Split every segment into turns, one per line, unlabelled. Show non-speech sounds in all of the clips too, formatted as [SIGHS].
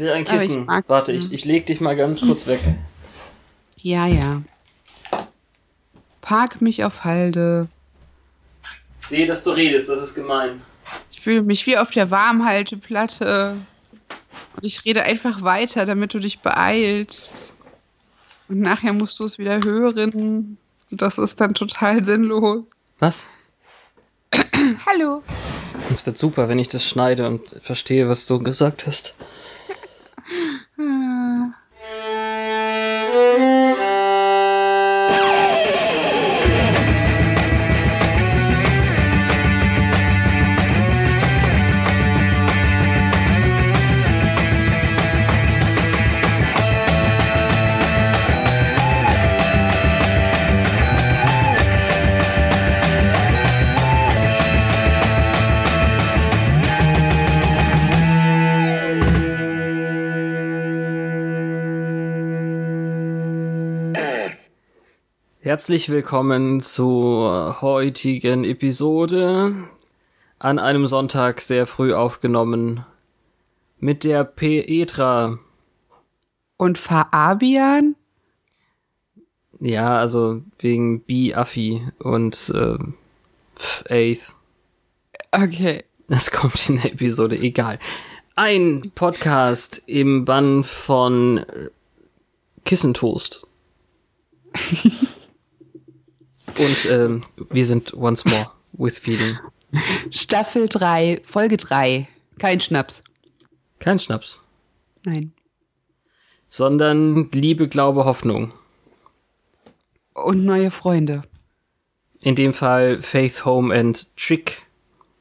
will ein
ich
Kissen.
mag-
Warte, ich, ich leg dich mal ganz kurz weg.
Ja, ja. Park mich auf Halde.
Ich sehe, dass du redest, das ist gemein.
Ich fühle mich wie auf der Warmhalteplatte. Und ich rede einfach weiter, damit du dich beeilst. Und nachher musst du es wieder hören. Und das ist dann total sinnlos.
Was?
Hallo.
Es wird super, wenn ich das schneide und verstehe, was du gesagt hast. Herzlich willkommen zur heutigen Episode. An einem Sonntag sehr früh aufgenommen. Mit der Petra.
Und Faabian?
Ja, also wegen B. Affi und äh, Faith.
Okay.
Das kommt in der Episode, egal. Ein Podcast im Bann von Kissentoast. [LAUGHS] Und ähm, wir sind once more with feeling.
Staffel 3, Folge 3. Kein Schnaps.
Kein Schnaps,
Nein.
sondern Liebe, Glaube, Hoffnung.
Und neue Freunde.
In dem Fall Faith, Home and Trick.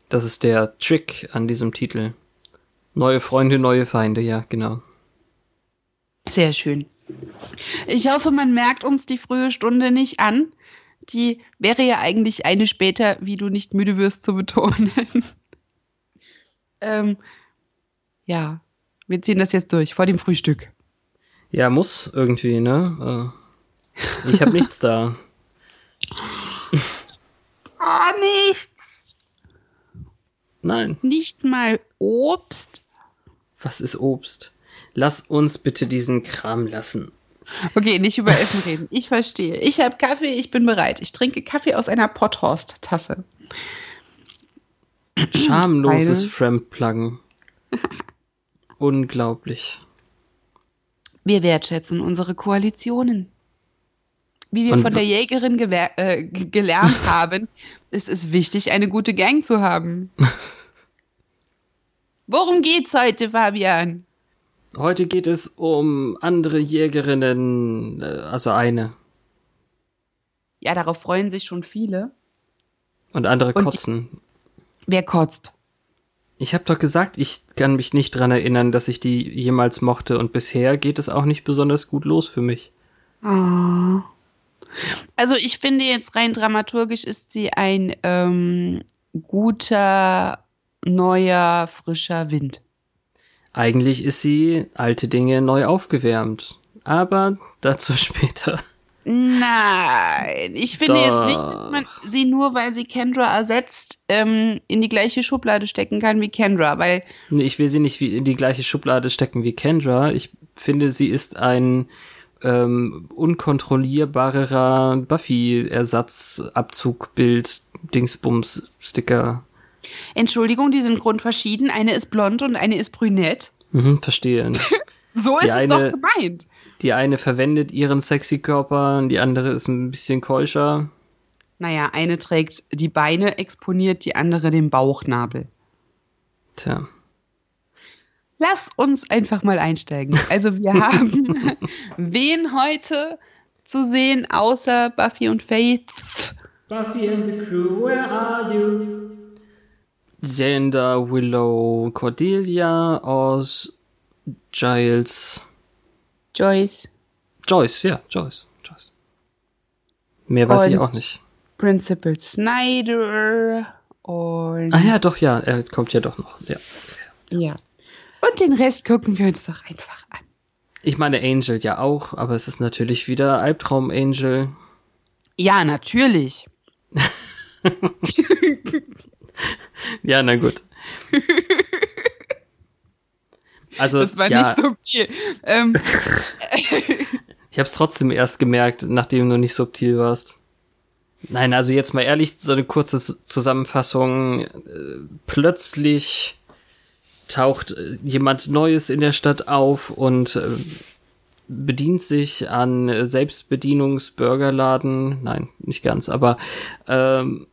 Das ist der Trick an diesem Titel. Neue Freunde, neue Feinde, ja, genau.
Sehr schön. Ich hoffe, man merkt uns die frühe Stunde nicht an. Die wäre ja eigentlich eine später, wie du nicht müde wirst zu betonen. ähm, ja, wir ziehen das jetzt durch vor dem Frühstück.
Ja, muss irgendwie, ne? Äh, ich habe nichts da. [LAUGHS]
Ah, nichts.
Nein.
Nicht mal Obst.
Was ist Obst? Lass uns bitte diesen Kram lassen.
Okay, nicht über Essen reden. Ich verstehe. Ich habe Kaffee, ich bin bereit. Ich trinke Kaffee aus einer Potthorst-Tasse.
Schamloses. Fremdpluggen. [LAUGHS] Unglaublich.
Wir wertschätzen unsere Koalitionen. Wie wir
Und
von der Jägerin äh, gelernt [LAUGHS] haben, ist es wichtig, eine gute Gang zu haben. [LAUGHS] Worum geht's heute, Fabian?
Heute geht es um andere Jägerinnen, äh, also eine.
Ja, darauf freuen sich schon viele.
Und andere
Und die-
kotzen.
Wer kotzt?
Ich habe doch gesagt, ich kann mich nicht dran erinnern, dass ich die jemals mochte und bisher geht es auch nicht besonders gut los für mich.
Ah. Also ich finde jetzt rein dramaturgisch ist sie ein ähm, guter, neuer, frischer Wind.
Eigentlich ist sie alte Dinge neu aufgewärmt. Aber dazu [LAUGHS] später.
Nein, ich finde
Doch.
jetzt nicht, dass man sie nur, weil sie Kendra ersetzt, ähm, in die gleiche Schublade stecken kann wie Kendra, weil
Nee, ich will sie nicht wie in die gleiche Schublade stecken wie Kendra. Ich finde, sie ist ein ähm, unkontrollierbarer Buffy-Ersatzabzugbild, Dingsbums, Sticker.
Entschuldigung, die sind grundverschieden. Eine ist blond und eine ist brünett.
Mhm, verstehe. [LAUGHS]
So ist
Die
es
eine-
doch gemeint.
Die eine verwendet ihren sexy Körper, die andere ist ein bisschen keuscher.
Naja, eine trägt die Beine exponiert, die andere den Bauchnabel.
Tja.
Lass uns einfach mal einsteigen. Also wir [LAUGHS] haben [LAUGHS] wen heute zu sehen, außer Buffy und Faith?
Buffy and the crew, where are you? Xander, Willow, Cordelia, Oz, Giles,
Joyce,
Joyce, ja, Joyce, Joyce. Mehr weiß ich
Und-
auch nicht.
Principal Snyder und
Ah ja, doch, ja, er kommt ja doch noch. Ja.
ja. Und den Rest gucken wir uns doch einfach an.
Ich meine Angel ja auch, aber es ist natürlich wieder Albtraum Angel.
Ja, natürlich. [LAUGHS] [LAUGHS]
Ja, na gut. Also,
das war
ja.
nicht subtil. Ähm, [LAUGHS]
Ich habe es trotzdem erst gemerkt, nachdem du nicht subtil warst. Nein, also jetzt mal ehrlich, so eine kurze Zusammenfassung. Äh, Plötzlich taucht äh, jemand Neues in der Stadt auf und äh, bedient sich an Selbstbedienungsburgerladen. Nein, nicht ganz, aber ähm,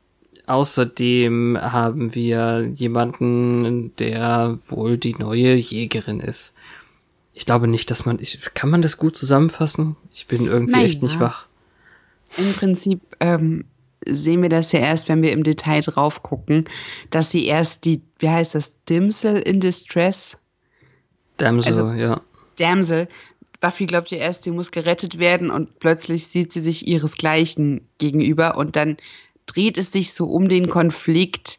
außerdem haben wir jemanden, der wohl die neue Jägerin ist. Ich glaube nicht, dass man. Ich, kann man das gut zusammenfassen? Ich bin irgendwie
Na
echt nicht wach.
Im Prinzip ähm, sehen wir das ja erst, wenn wir im Detail drauf gucken, dass sie erst die, wie heißt das, Dimsel in Distress,
Damsel,
Also-
ja.
Damsel. Buffy glaubt ja erst, sie muss gerettet werden und plötzlich sieht sie sich ihresgleichen gegenüber und dann dreht es sich so um den Konflikt,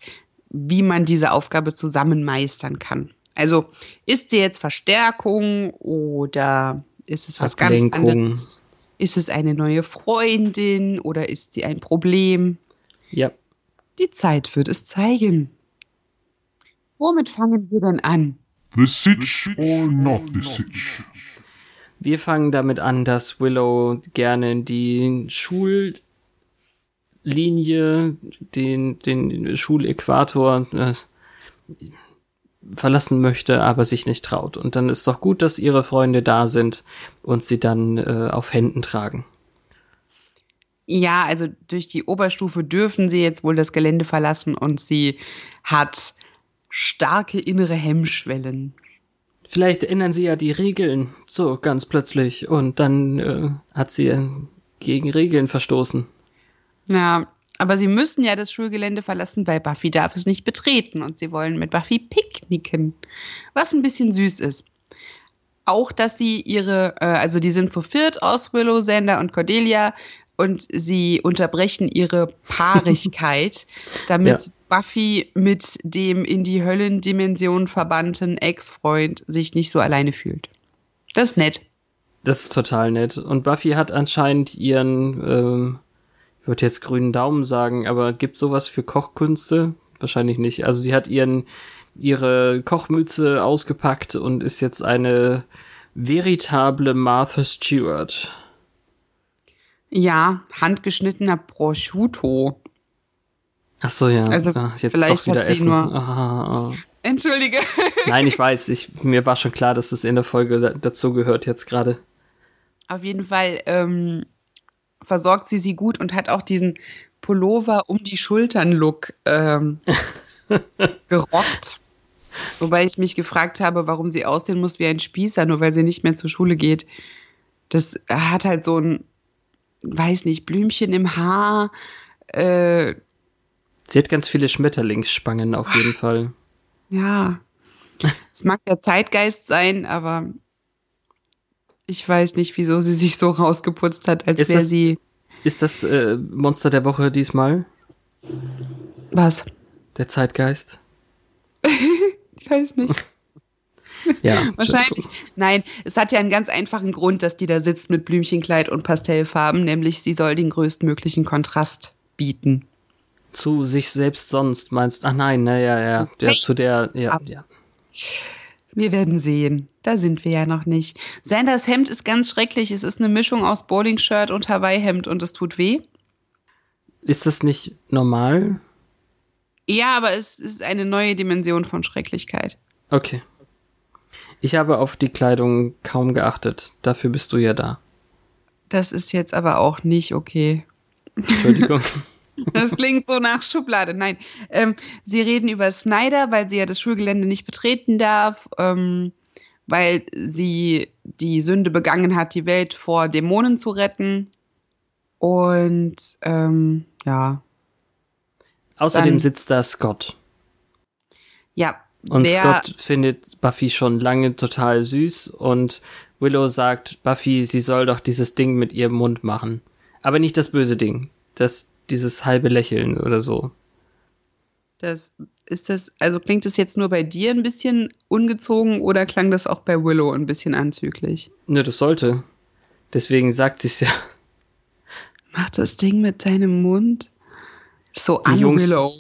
wie man diese Aufgabe zusammen meistern kann. Also ist sie jetzt Verstärkung oder ist es was ganz
Ablenkung.
anderes? Ist es eine neue Freundin oder ist sie ein Problem?
Ja.
Die Zeit wird es zeigen. Womit fangen wir denn an?
The Sitch or not the Sitch?
Wir fangen damit an, dass Willow gerne die Schullinie, den, den Schuläquator äh, verlassen möchte, aber sich nicht traut. Und dann ist doch gut, dass ihre Freunde da sind und sie dann äh, auf Händen tragen.
Ja, also durch die Oberstufe dürfen sie jetzt wohl das Gelände verlassen und sie hat starke innere Hemmschwellen.
Vielleicht ändern sie ja die Regeln so ganz plötzlich und dann äh, hat sie gegen Regeln verstoßen.
Ja, aber sie müssen ja das Schulgelände verlassen, weil Buffy darf es nicht betreten und sie wollen mit Buffy picknicken, was ein bisschen süß ist. Auch, dass sie ihre, äh, also die sind zu viert aus Willow, Sander und Cordelia und sie unterbrechen ihre Paarigkeit, [LAUGHS] damit Buffy mit dem in die Höllendimension verbannten Ex-Freund sich nicht so alleine fühlt. Das ist nett.
Das ist total nett. Und Buffy hat anscheinend ihren, ähm, würde jetzt grünen Daumen sagen, aber gibt sowas für Kochkünste? Wahrscheinlich nicht. Also sie hat ihren, ihre Kochmütze ausgepackt und ist jetzt eine veritable Martha Stewart.
Ja, handgeschnittener Prosciutto.
Ach so, ja.
Also
Ah, jetzt
vielleicht
doch wieder Essen.
nur-
Ah, ah.
Entschuldige. [LAUGHS]
Nein, ich weiß, ich, mir war schon klar, dass das in der Folge da, dazu gehört jetzt gerade.
Auf jeden Fall ähm, versorgt sie sie gut und hat auch diesen Pullover um die Schultern-Look ähm, [LAUGHS] gerockt. Wobei ich mich gefragt habe, warum sie aussehen muss wie ein Spießer, nur weil sie nicht mehr zur Schule geht. Das hat halt so ein, weiß nicht, Blümchen im Haar. Äh,
Sie hat ganz viele Schmetterlingsspangen auf jeden Fall.
ja, es mag der Zeitgeist sein, aber ich weiß nicht, wieso sie sich so rausgeputzt hat, als wäre sie.
Ist das äh, Monster der Woche diesmal?
Was?
Der Zeitgeist? [LAUGHS]
Ich weiß nicht. [LAUGHS]
Ja. [LAUGHS]
Wahrscheinlich. Nein, es hat ja einen ganz einfachen Grund, dass die da sitzt mit Blümchenkleid und Pastellfarben, nämlich sie soll den größtmöglichen Kontrast bieten.
Zu sich selbst sonst meinst. Ach nein, naja, ja. ja zu der, ja, ja.
Wir werden sehen. Da sind wir ja noch nicht. Sanders Hemd ist ganz schrecklich. Es ist eine Mischung aus Bowling-Shirt und Hawaii-Hemd und es tut weh.
Ist das nicht normal?
Ja, aber es ist eine neue Dimension von Schrecklichkeit.
Okay. Ich habe auf die Kleidung kaum geachtet. Dafür bist du ja da.
Das ist jetzt aber auch nicht okay.
Entschuldigung. [LAUGHS] [LAUGHS]
Das klingt so nach Schublade. Nein, ähm, sie reden über Snyder, weil sie ja das Schulgelände nicht betreten darf, ähm, weil sie die Sünde begangen hat, die Welt vor Dämonen zu retten. Und ähm, ja,
Außerdem
Dann-
sitzt da Scott.
ja.
Und
wer,
Scott findet Buffy schon lange total süß und Willow sagt, Buffy, sie soll doch dieses Ding mit ihrem Mund machen. Aber nicht das böse Ding. Das, dieses halbe Lächeln oder so.
das ist das, also klingt es jetzt nur bei dir ein bisschen ungezogen oder klang das auch bei Willow ein bisschen anzüglich?
Nö, das sollte. Deswegen sagt sie's ja.
Macht das Ding mit seinem Mund? So
Die
an
Jungs-
Willow.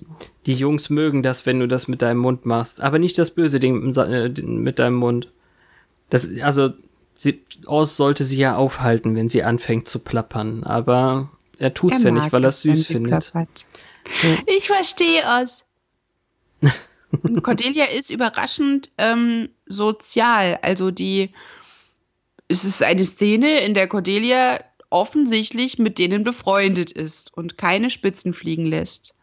Die Jungs mögen das, wenn du das mit deinem Mund machst. Aber nicht das böse Ding mit äh, deinem Mund. Das, also, sie, Oz sollte sie ja aufhalten, wenn sie anfängt zu plappern, aber er tut's ja nicht, weil er es süß findet.
plappert. Ich verstehe es. Und [LAUGHS] Cordelia ist überraschend ähm, sozial. Also die, es ist eine Szene, in der Cordelia offensichtlich mit denen befreundet ist und keine Spitzen fliegen lässt.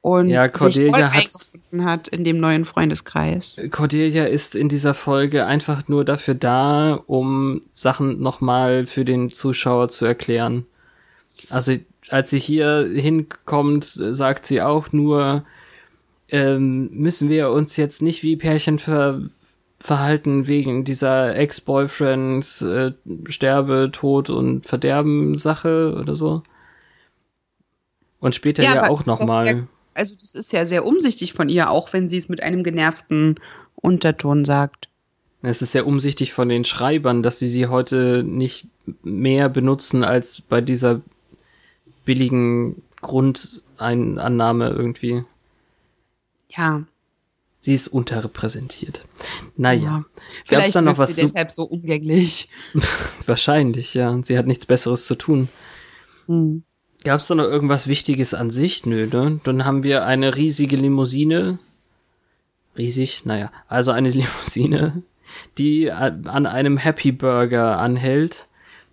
Und
Ja,
sich
Cordelia
voll
hat-
eingefunden hat in dem neuen Freundeskreis.
Cordelia ist in dieser Folge einfach nur dafür da, um Sachen nochmal für den Zuschauer zu erklären. Also als sie hier hinkommt, sagt sie auch nur, ähm, müssen wir uns jetzt nicht wie Pärchen ver verhalten wegen dieser Ex-Boyfriends äh, Sterbe, Tod und Verderben Sache oder so. Und später ja,
aber
auch nochmal.
Also das ist ja sehr umsichtig von ihr, auch wenn sie es mit einem genervten Unterton sagt.
Es ist sehr umsichtig von den Schreibern, dass sie sie heute nicht mehr benutzen als bei dieser billigen Grundeinnahme irgendwie.
Ja,
Sie ist unterrepräsentiert. Naja.
Ja. Vielleicht
da noch
wirkt
was
sie deshalb so umgänglich. [LAUGHS]
Wahrscheinlich, ja. Sie hat nichts Besseres zu tun.
Hm.
Gab es da noch irgendwas Wichtiges an sich? Nö, ne? Dann haben wir eine riesige Limousine. Riesig, naja. Also eine [LAUGHS] Limousine, die an einem Happy Burger anhält,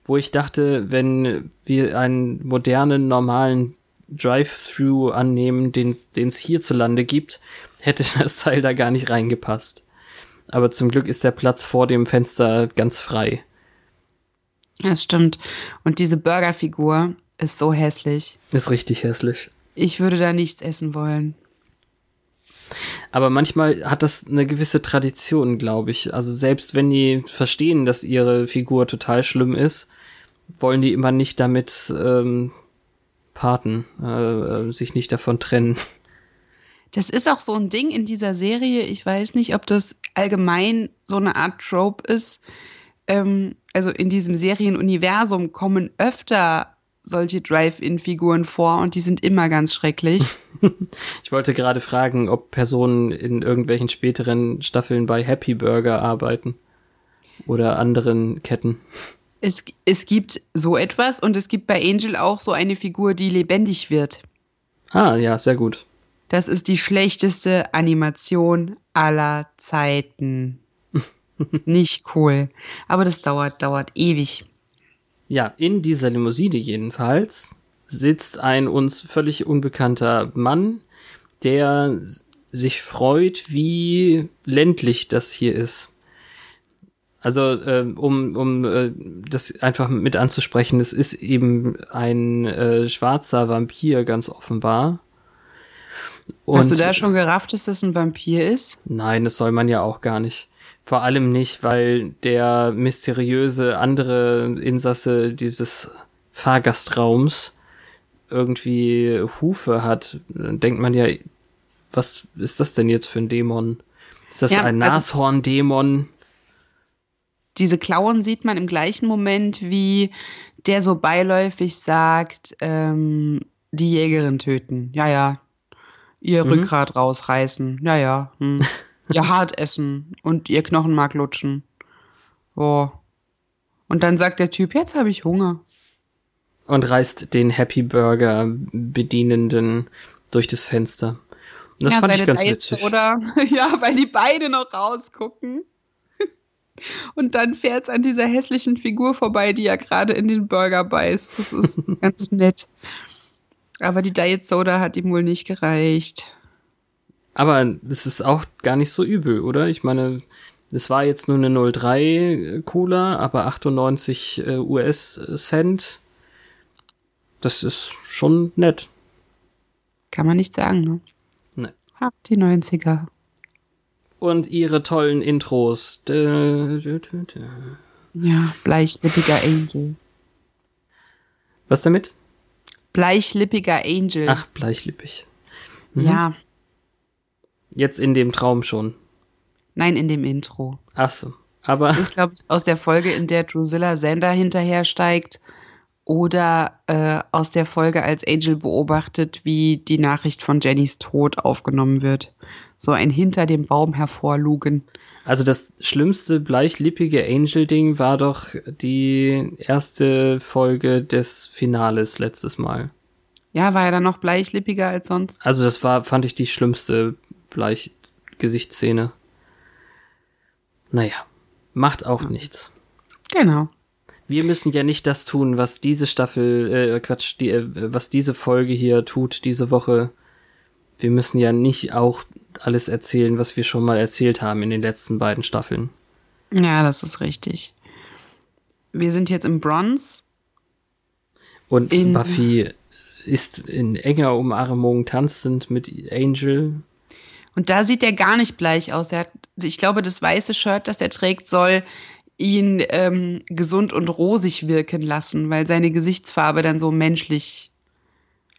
wo ich dachte, wenn wir einen modernen, normalen Drive-Thru annehmen, den es hierzulande gibt, hätte [LAUGHS] das Teil da gar nicht reingepasst. Aber zum Glück ist der Platz vor dem Fenster ganz frei.
Das stimmt. Und diese Burgerfigur ist so hässlich.
Ist richtig hässlich.
Ich würde da nichts essen wollen.
Aber manchmal hat das eine gewisse Tradition, glaube ich. Also selbst wenn die verstehen, dass ihre Figur total schlimm ist, wollen die immer nicht damit ähm, parten, äh, äh, sich nicht davon trennen.
Das ist auch so ein Ding in dieser Serie. Ich weiß nicht, ob das allgemein so eine Art Trope ist. Ähm, also in diesem Serienuniversum kommen öfter solche Drive-In-Figuren vor und die sind immer ganz schrecklich. [LAUGHS] [LAUGHS]
Ich wollte gerade fragen, ob Personen in irgendwelchen späteren Staffeln bei Happy Burger arbeiten oder anderen Ketten.
Es, es gibt so etwas und es gibt bei Angel auch so eine Figur, die lebendig wird.
Ah, ja, sehr gut.
Das ist die schlechteste Animation aller Zeiten. [LAUGHS] Nicht cool. Aber das dauert, dauert ewig.
Ja, in dieser Limousine jedenfalls sitzt ein uns völlig unbekannter Mann, der sich freut, wie ländlich das hier ist. Also, äh, um, um äh, das einfach mit anzusprechen, es ist eben ein äh, schwarzer Vampir, ganz offenbar.
Hast du
Und-
da schon gerafft, dass das ein Vampir ist?
Nein, das soll man ja auch gar nicht. Vor allem nicht, weil der mysteriöse andere Insasse dieses Fahrgastraums irgendwie Hufe hat. Dann denkt man ja, was ist das denn jetzt für ein Dämon? Ist das
Ja,
ein
also-
Nashorn-Dämon?
Diese Klauen sieht man im gleichen Moment, wie der so beiläufig sagt, ähm, die Jägerin töten. Ja, ja. Ihr
Mhm.
Rückgrat rausreißen. Ja, ja. Hm. [LAUGHS] ihr Hart essen und ihr Knochenmark lutschen. Oh. Und dann sagt der Typ, jetzt habe ich Hunger.
Und reißt den Happy Burger Bedienenden durch das Fenster. Und das
ja,
fand ich ganz witzig.
Soda. [LAUGHS] Ja, weil die beide noch rausgucken. Und dann fährt es an dieser hässlichen Figur vorbei, die ja gerade in den Burger beißt. Das ist [LAUGHS] ganz nett. Aber die Diet Soda hat ihm wohl nicht gereicht.
Aber das ist auch gar nicht so übel, oder? Ich meine, es war jetzt nur eine 03 Cola, aber 98 äh, US-Cent. Das ist schon nett.
Kann man nicht sagen, ne?
Nee.
Ach, die 90er.
Und ihre tollen Intros.
Ja, bleichlippiger Angel.
Was damit?
Bleichlippiger Angel.
Ach, bleichlippig. mhm.
Ja,
Jetzt in dem Traum schon.
nein, in dem Intro.
Ach so. Aber
Das ist, glaube ich, aus der Folge, in der Drusilla Sander hinterhersteigt Oder äh, aus der Folge, als Angel beobachtet, wie die Nachricht von Jennys Tod aufgenommen wird. So ein hinter dem Baum hervorlugen.
Also das schlimmste bleichlippige Angel-Ding war doch die erste Folge des Finales letztes Mal.
Ja, war er dann noch bleichlippiger als sonst?
Also das war, fand ich die schlimmste Bleichgesichtsszene. Naja, macht auch nichts.
Genau.
Wir müssen ja nicht das tun, was diese Staffel, äh, Quatsch, die, äh, was diese Folge hier tut, diese Woche. Wir müssen ja nicht auch alles erzählen, was wir schon mal erzählt haben in den letzten beiden Staffeln.
Ja, das ist richtig. Wir sind jetzt im Bronze.
Und
In-
Buffy ist in enger Umarmung tanzend mit Angel.
Und da sieht er gar nicht bleich aus. Hat, ich glaube, das weiße Shirt, das er trägt, soll ihn ähm, gesund und rosig wirken lassen, weil seine Gesichtsfarbe dann so menschlich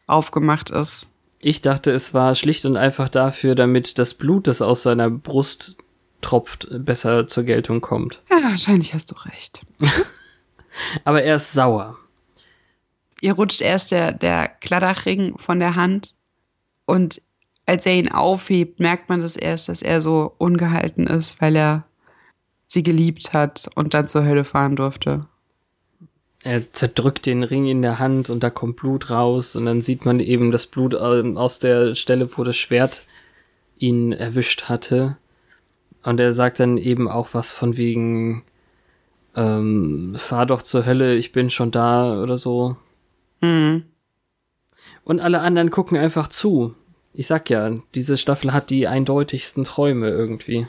aufgemacht ist.
Ich dachte, es war schlicht und einfach dafür, damit das Blut, das aus seiner Brust tropft, besser zur Geltung kommt.
Ja, wahrscheinlich hast du recht. [LAUGHS]
Aber er ist sauer.
Ihr rutscht erst der, der Kladdachring von der Hand und als er ihn aufhebt, merkt man das erst, dass er so ungehalten ist, weil er sie geliebt hat und dann zur Hölle fahren durfte.
Er zerdrückt den Ring in der Hand und da kommt Blut raus und dann sieht man eben das Blut ähm, aus der Stelle, wo das Schwert ihn erwischt hatte. Und er sagt dann eben auch was von wegen, ähm, fahr doch zur Hölle, ich bin schon da oder so.
Hm.
Und alle anderen gucken einfach zu. Ich sag ja, diese Staffel hat die eindeutigsten Träume irgendwie.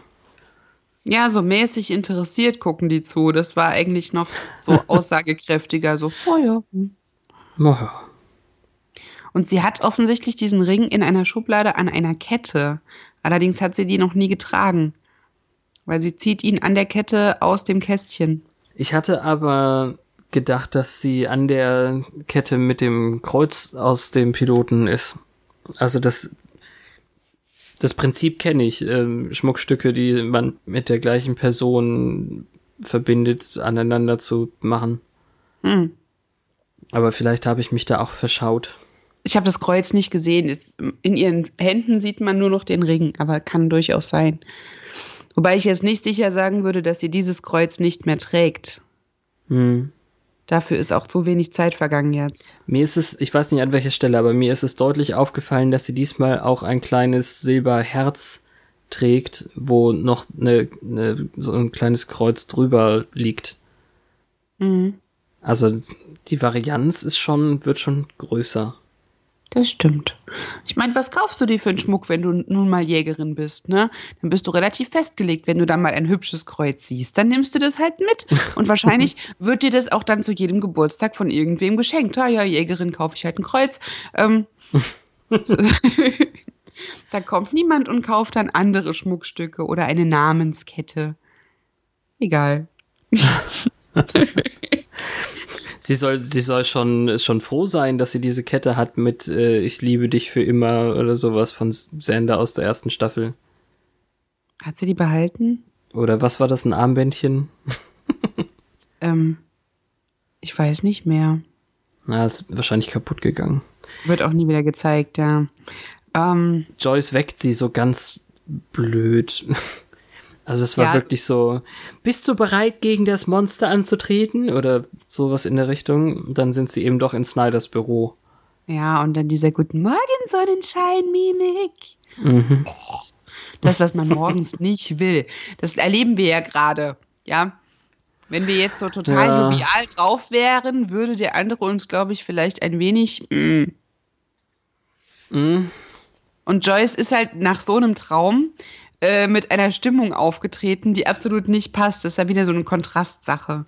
Ja, so mäßig interessiert gucken die zu. Das war eigentlich noch so [LAUGHS] aussagekräftiger, so, oh ja. hm.
Naja.
Und sie hat offensichtlich diesen Ring in einer Schublade an einer Kette. Allerdings hat sie die noch nie getragen. Weil sie zieht ihn an der Kette aus dem Kästchen.
Ich hatte aber gedacht, dass sie an der Kette mit dem Kreuz aus dem Piloten ist. Also das, das Prinzip kenne ich. Ähm, Schmuckstücke, die man mit der gleichen Person verbindet, aneinander zu machen.
Hm.
Aber vielleicht habe ich mich da auch verschaut.
Ich habe das Kreuz nicht gesehen. Es- In ihren Händen sieht man nur noch den Ring, aber kann durchaus sein. Wobei ich jetzt nicht sicher sagen würde, dass sie dieses Kreuz nicht mehr trägt.
Hm.
Dafür ist auch zu wenig Zeit vergangen jetzt.
Mir ist es, ich weiß nicht an welcher Stelle, aber mir ist es deutlich aufgefallen, dass sie diesmal auch ein kleines Silberherz trägt, wo noch eine, eine, so ein kleines Kreuz drüber liegt.
Mhm.
Also die Varianz ist schon, wird schon größer.
Das stimmt. Ich meine, was kaufst du dir für einen Schmuck, wenn du nun mal Jägerin bist, ne? Dann bist du relativ festgelegt. Wenn du dann mal ein hübsches Kreuz siehst, dann nimmst du das halt mit. Und wahrscheinlich [LAUGHS] wird dir das auch dann zu jedem Geburtstag von irgendwem geschenkt. Ah ja, Jägerin kaufe ich halt ein Kreuz. Ähm, [LAUGHS] da kommt niemand und kauft dann andere Schmuckstücke oder eine Namenskette. Egal. [LAUGHS]
Sie soll, sie soll schon, schon froh sein, dass sie diese Kette hat mit äh, Ich liebe dich für immer oder sowas von Sander aus der ersten Staffel.
Hat sie die behalten?
Oder was war das, ein Armbändchen? [LAUGHS]
Ähm, ich weiß nicht mehr.
Na, ist wahrscheinlich kaputt gegangen.
Wird auch nie wieder gezeigt, ja. Ähm,
Joyce weckt sie so ganz blöd. [LAUGHS] Also es war
Ja.
wirklich so, bist du bereit, gegen das Monster anzutreten? Oder sowas in der Richtung. Dann sind sie eben doch in Snyders Büro.
ja, und dann dieser Guten Morgen Sonnenschein-Mimik.
Mhm.
Das, was man morgens [LAUGHS] nicht will. Das erleben wir ja gerade, ja. Wenn wir jetzt so total
Ja.
jovial drauf wären, würde der andere uns, glaube ich, vielleicht ein wenig. Mm.
Mhm.
Und Joyce ist halt nach so einem Traum äh, mit einer Stimmung aufgetreten, die absolut nicht passt. Das ist ja wieder so eine Kontrastsache.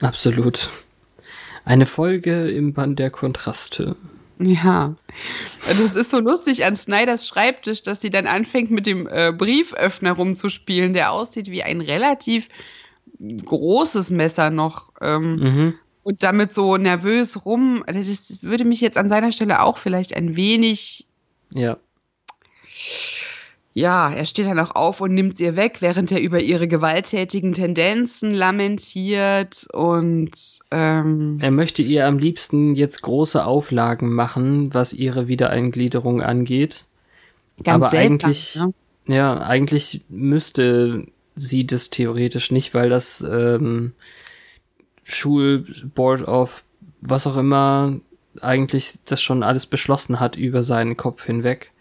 Absolut. Eine Folge im Band der Kontraste.
Ja. Also es ist so lustig an Snyders Schreibtisch, dass sie dann anfängt, mit dem äh, Brieföffner rumzuspielen, der aussieht wie ein relativ großes Messer noch. Ähm,
Mhm.
Und damit so nervös rum. Das würde mich jetzt an seiner Stelle auch vielleicht ein wenig,
Ja.
Ja, er steht dann auch auf und nimmt sie weg, während er über ihre gewalttätigen Tendenzen lamentiert und ähm,
Er möchte ihr am liebsten jetzt große Auflagen machen, was ihre Wiedereingliederung angeht.
ganz
Aber
seltsam.
eigentlich,
ne?
ja, eigentlich müsste sie das theoretisch nicht, weil das ähm, Schulboard of was auch immer eigentlich das schon alles beschlossen hat über seinen Kopf hinweg,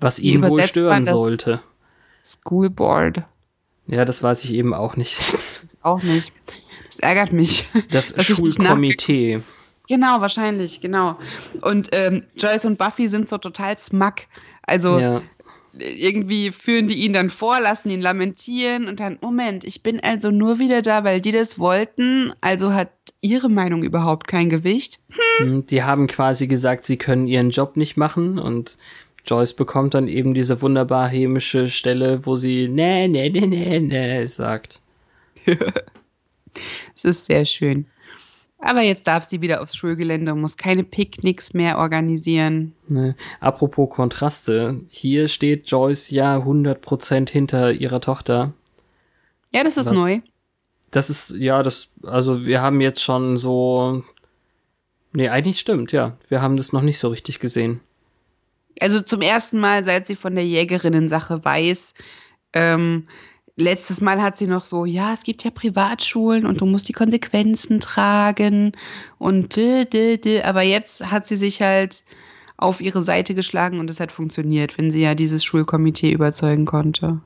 was ihn wohl
übersetzt
stören
man das?
sollte.
School Board.
Ja, das weiß ich eben auch nicht. [LAUGHS]
Auch nicht. Das ärgert mich.
Das Schulkomitee.
Genau, wahrscheinlich, genau. Und ähm, Joyce und Buffy sind so total smack. Also
Ja.
irgendwie führen die ihn dann vor, lassen ihn lamentieren und dann, Moment, ich bin also nur wieder da, weil die das wollten, also hat ihre Meinung überhaupt kein Gewicht.
Hm, Die haben quasi gesagt, sie können ihren Job nicht machen und Joyce bekommt dann eben diese wunderbar hämische Stelle, wo sie nee, nee, nee, nee, nee sagt. [LAUGHS]
Es ist sehr schön. Aber jetzt darf sie wieder aufs Schulgelände und muss keine Picknicks mehr organisieren.
Ne. Apropos Kontraste, hier steht Joyce ja 100% hinter ihrer Tochter.
Ja, das ist
Was?
neu.
Das ist, ja, das, also wir haben jetzt schon so, nee, eigentlich stimmt, ja. Wir haben das noch nicht so richtig gesehen.
Also zum ersten Mal, seit sie von der Jägerinnen-Sache weiß. Ähm, letztes Mal hat sie noch so, ja, es gibt ja Privatschulen und du musst die Konsequenzen tragen und dö, dö, dö. aber jetzt hat sie sich halt auf ihre Seite geschlagen und es hat funktioniert, wenn sie ja dieses Schulkomitee überzeugen konnte.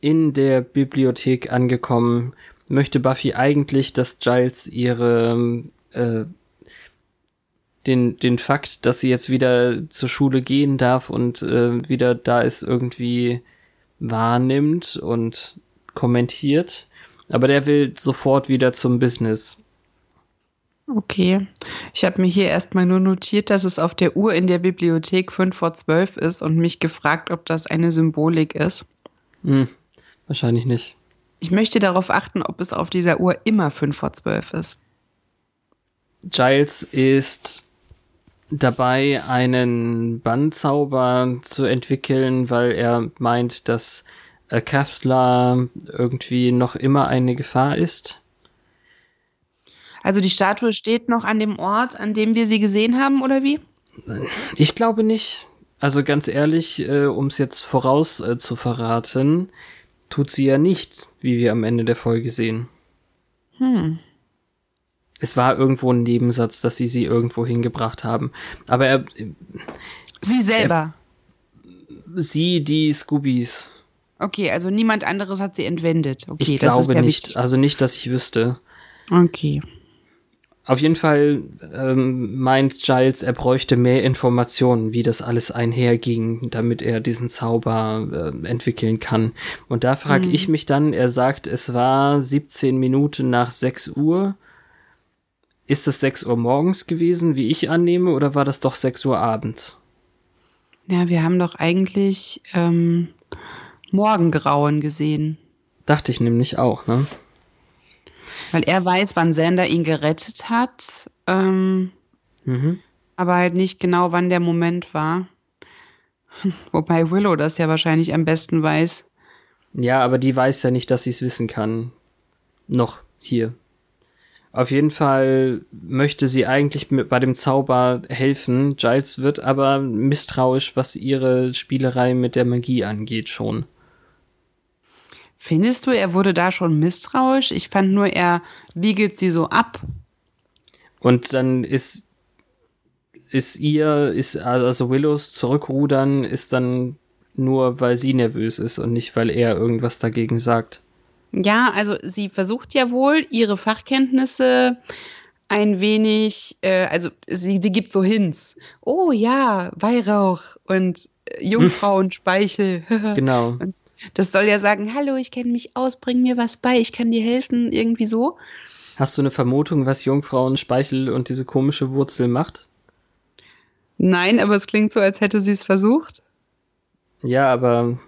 In der Bibliothek angekommen, möchte Buffy eigentlich, dass Giles ihre äh, den, den Fakt, dass sie jetzt wieder zur Schule gehen darf und äh, wieder da ist, irgendwie wahrnimmt und kommentiert. Aber der will sofort wieder zum Business.
Okay. Ich habe mir hier erstmal nur notiert, dass es auf der Uhr in der Bibliothek 5 vor 12 ist und mich gefragt, ob das eine Symbolik ist.
Hm, wahrscheinlich nicht.
Ich möchte darauf achten, ob es auf dieser Uhr immer 5 vor 12 ist.
Giles ist dabei, einen Bannzauber zu entwickeln, weil er meint, dass äh, Kafla irgendwie noch immer eine Gefahr ist.
Also die Statue steht noch an dem Ort, an dem wir sie gesehen haben, oder wie?
Ich glaube nicht. Also ganz ehrlich, äh, um es jetzt voraus äh, zu verraten, tut sie ja nicht, wie wir am Ende der Folge sehen.
Hm.
Es war irgendwo ein Nebensatz, dass sie sie irgendwo hingebracht haben. Aber er,
Sie selber.
sie, die Scoobies,
Okay, also niemand anderes hat sie entwendet. Okay,
ich
das ist
glaube
ja
nicht.
wichtig.
Also nicht, dass ich wüsste.
Okay.
Auf jeden Fall ähm, meint Giles, er bräuchte mehr Informationen, wie das alles einherging, damit er diesen Zauber äh, entwickeln kann. Und da frage
Mhm.
ich mich dann, er sagt, es war 17 Minuten nach 6 Uhr. Ist das 6 Uhr morgens gewesen, wie ich annehme, oder war das doch 6 Uhr abends?
Ja, wir haben doch eigentlich ähm, Morgengrauen gesehen.
Dachte ich nämlich auch, ne?
Weil er weiß, wann Sander ihn gerettet hat, ähm,
Mhm.
aber halt nicht genau, wann der Moment war. [LAUGHS] Wobei Willow das ja wahrscheinlich am besten weiß.
Ja, aber die weiß ja nicht, dass sie es wissen kann. Noch hier. Auf jeden Fall möchte sie eigentlich bei dem Zauber helfen. Giles wird aber misstrauisch, was ihre Spielerei mit der Magie angeht schon.
Findest du, er wurde da schon misstrauisch? Ich fand nur, er wiegelt sie so ab.
Und dann ist ist ihr ist also Willows zurückrudern ist dann nur weil sie nervös ist und nicht weil er irgendwas dagegen sagt.
Ja, also sie versucht ja wohl, ihre Fachkenntnisse ein wenig, äh, also sie, sie gibt so Hints. Oh ja, Weihrauch und äh, Jungfrauenspeichel. [LAUGHS]
Genau.
Das soll ja sagen, hallo, ich kenne mich aus, bring mir was bei, ich kann dir helfen, irgendwie so.
Hast du eine Vermutung, was Jungfrauen Speichel und diese komische Wurzel macht?
Nein, aber es klingt so, als hätte sie es versucht.
Ja, aber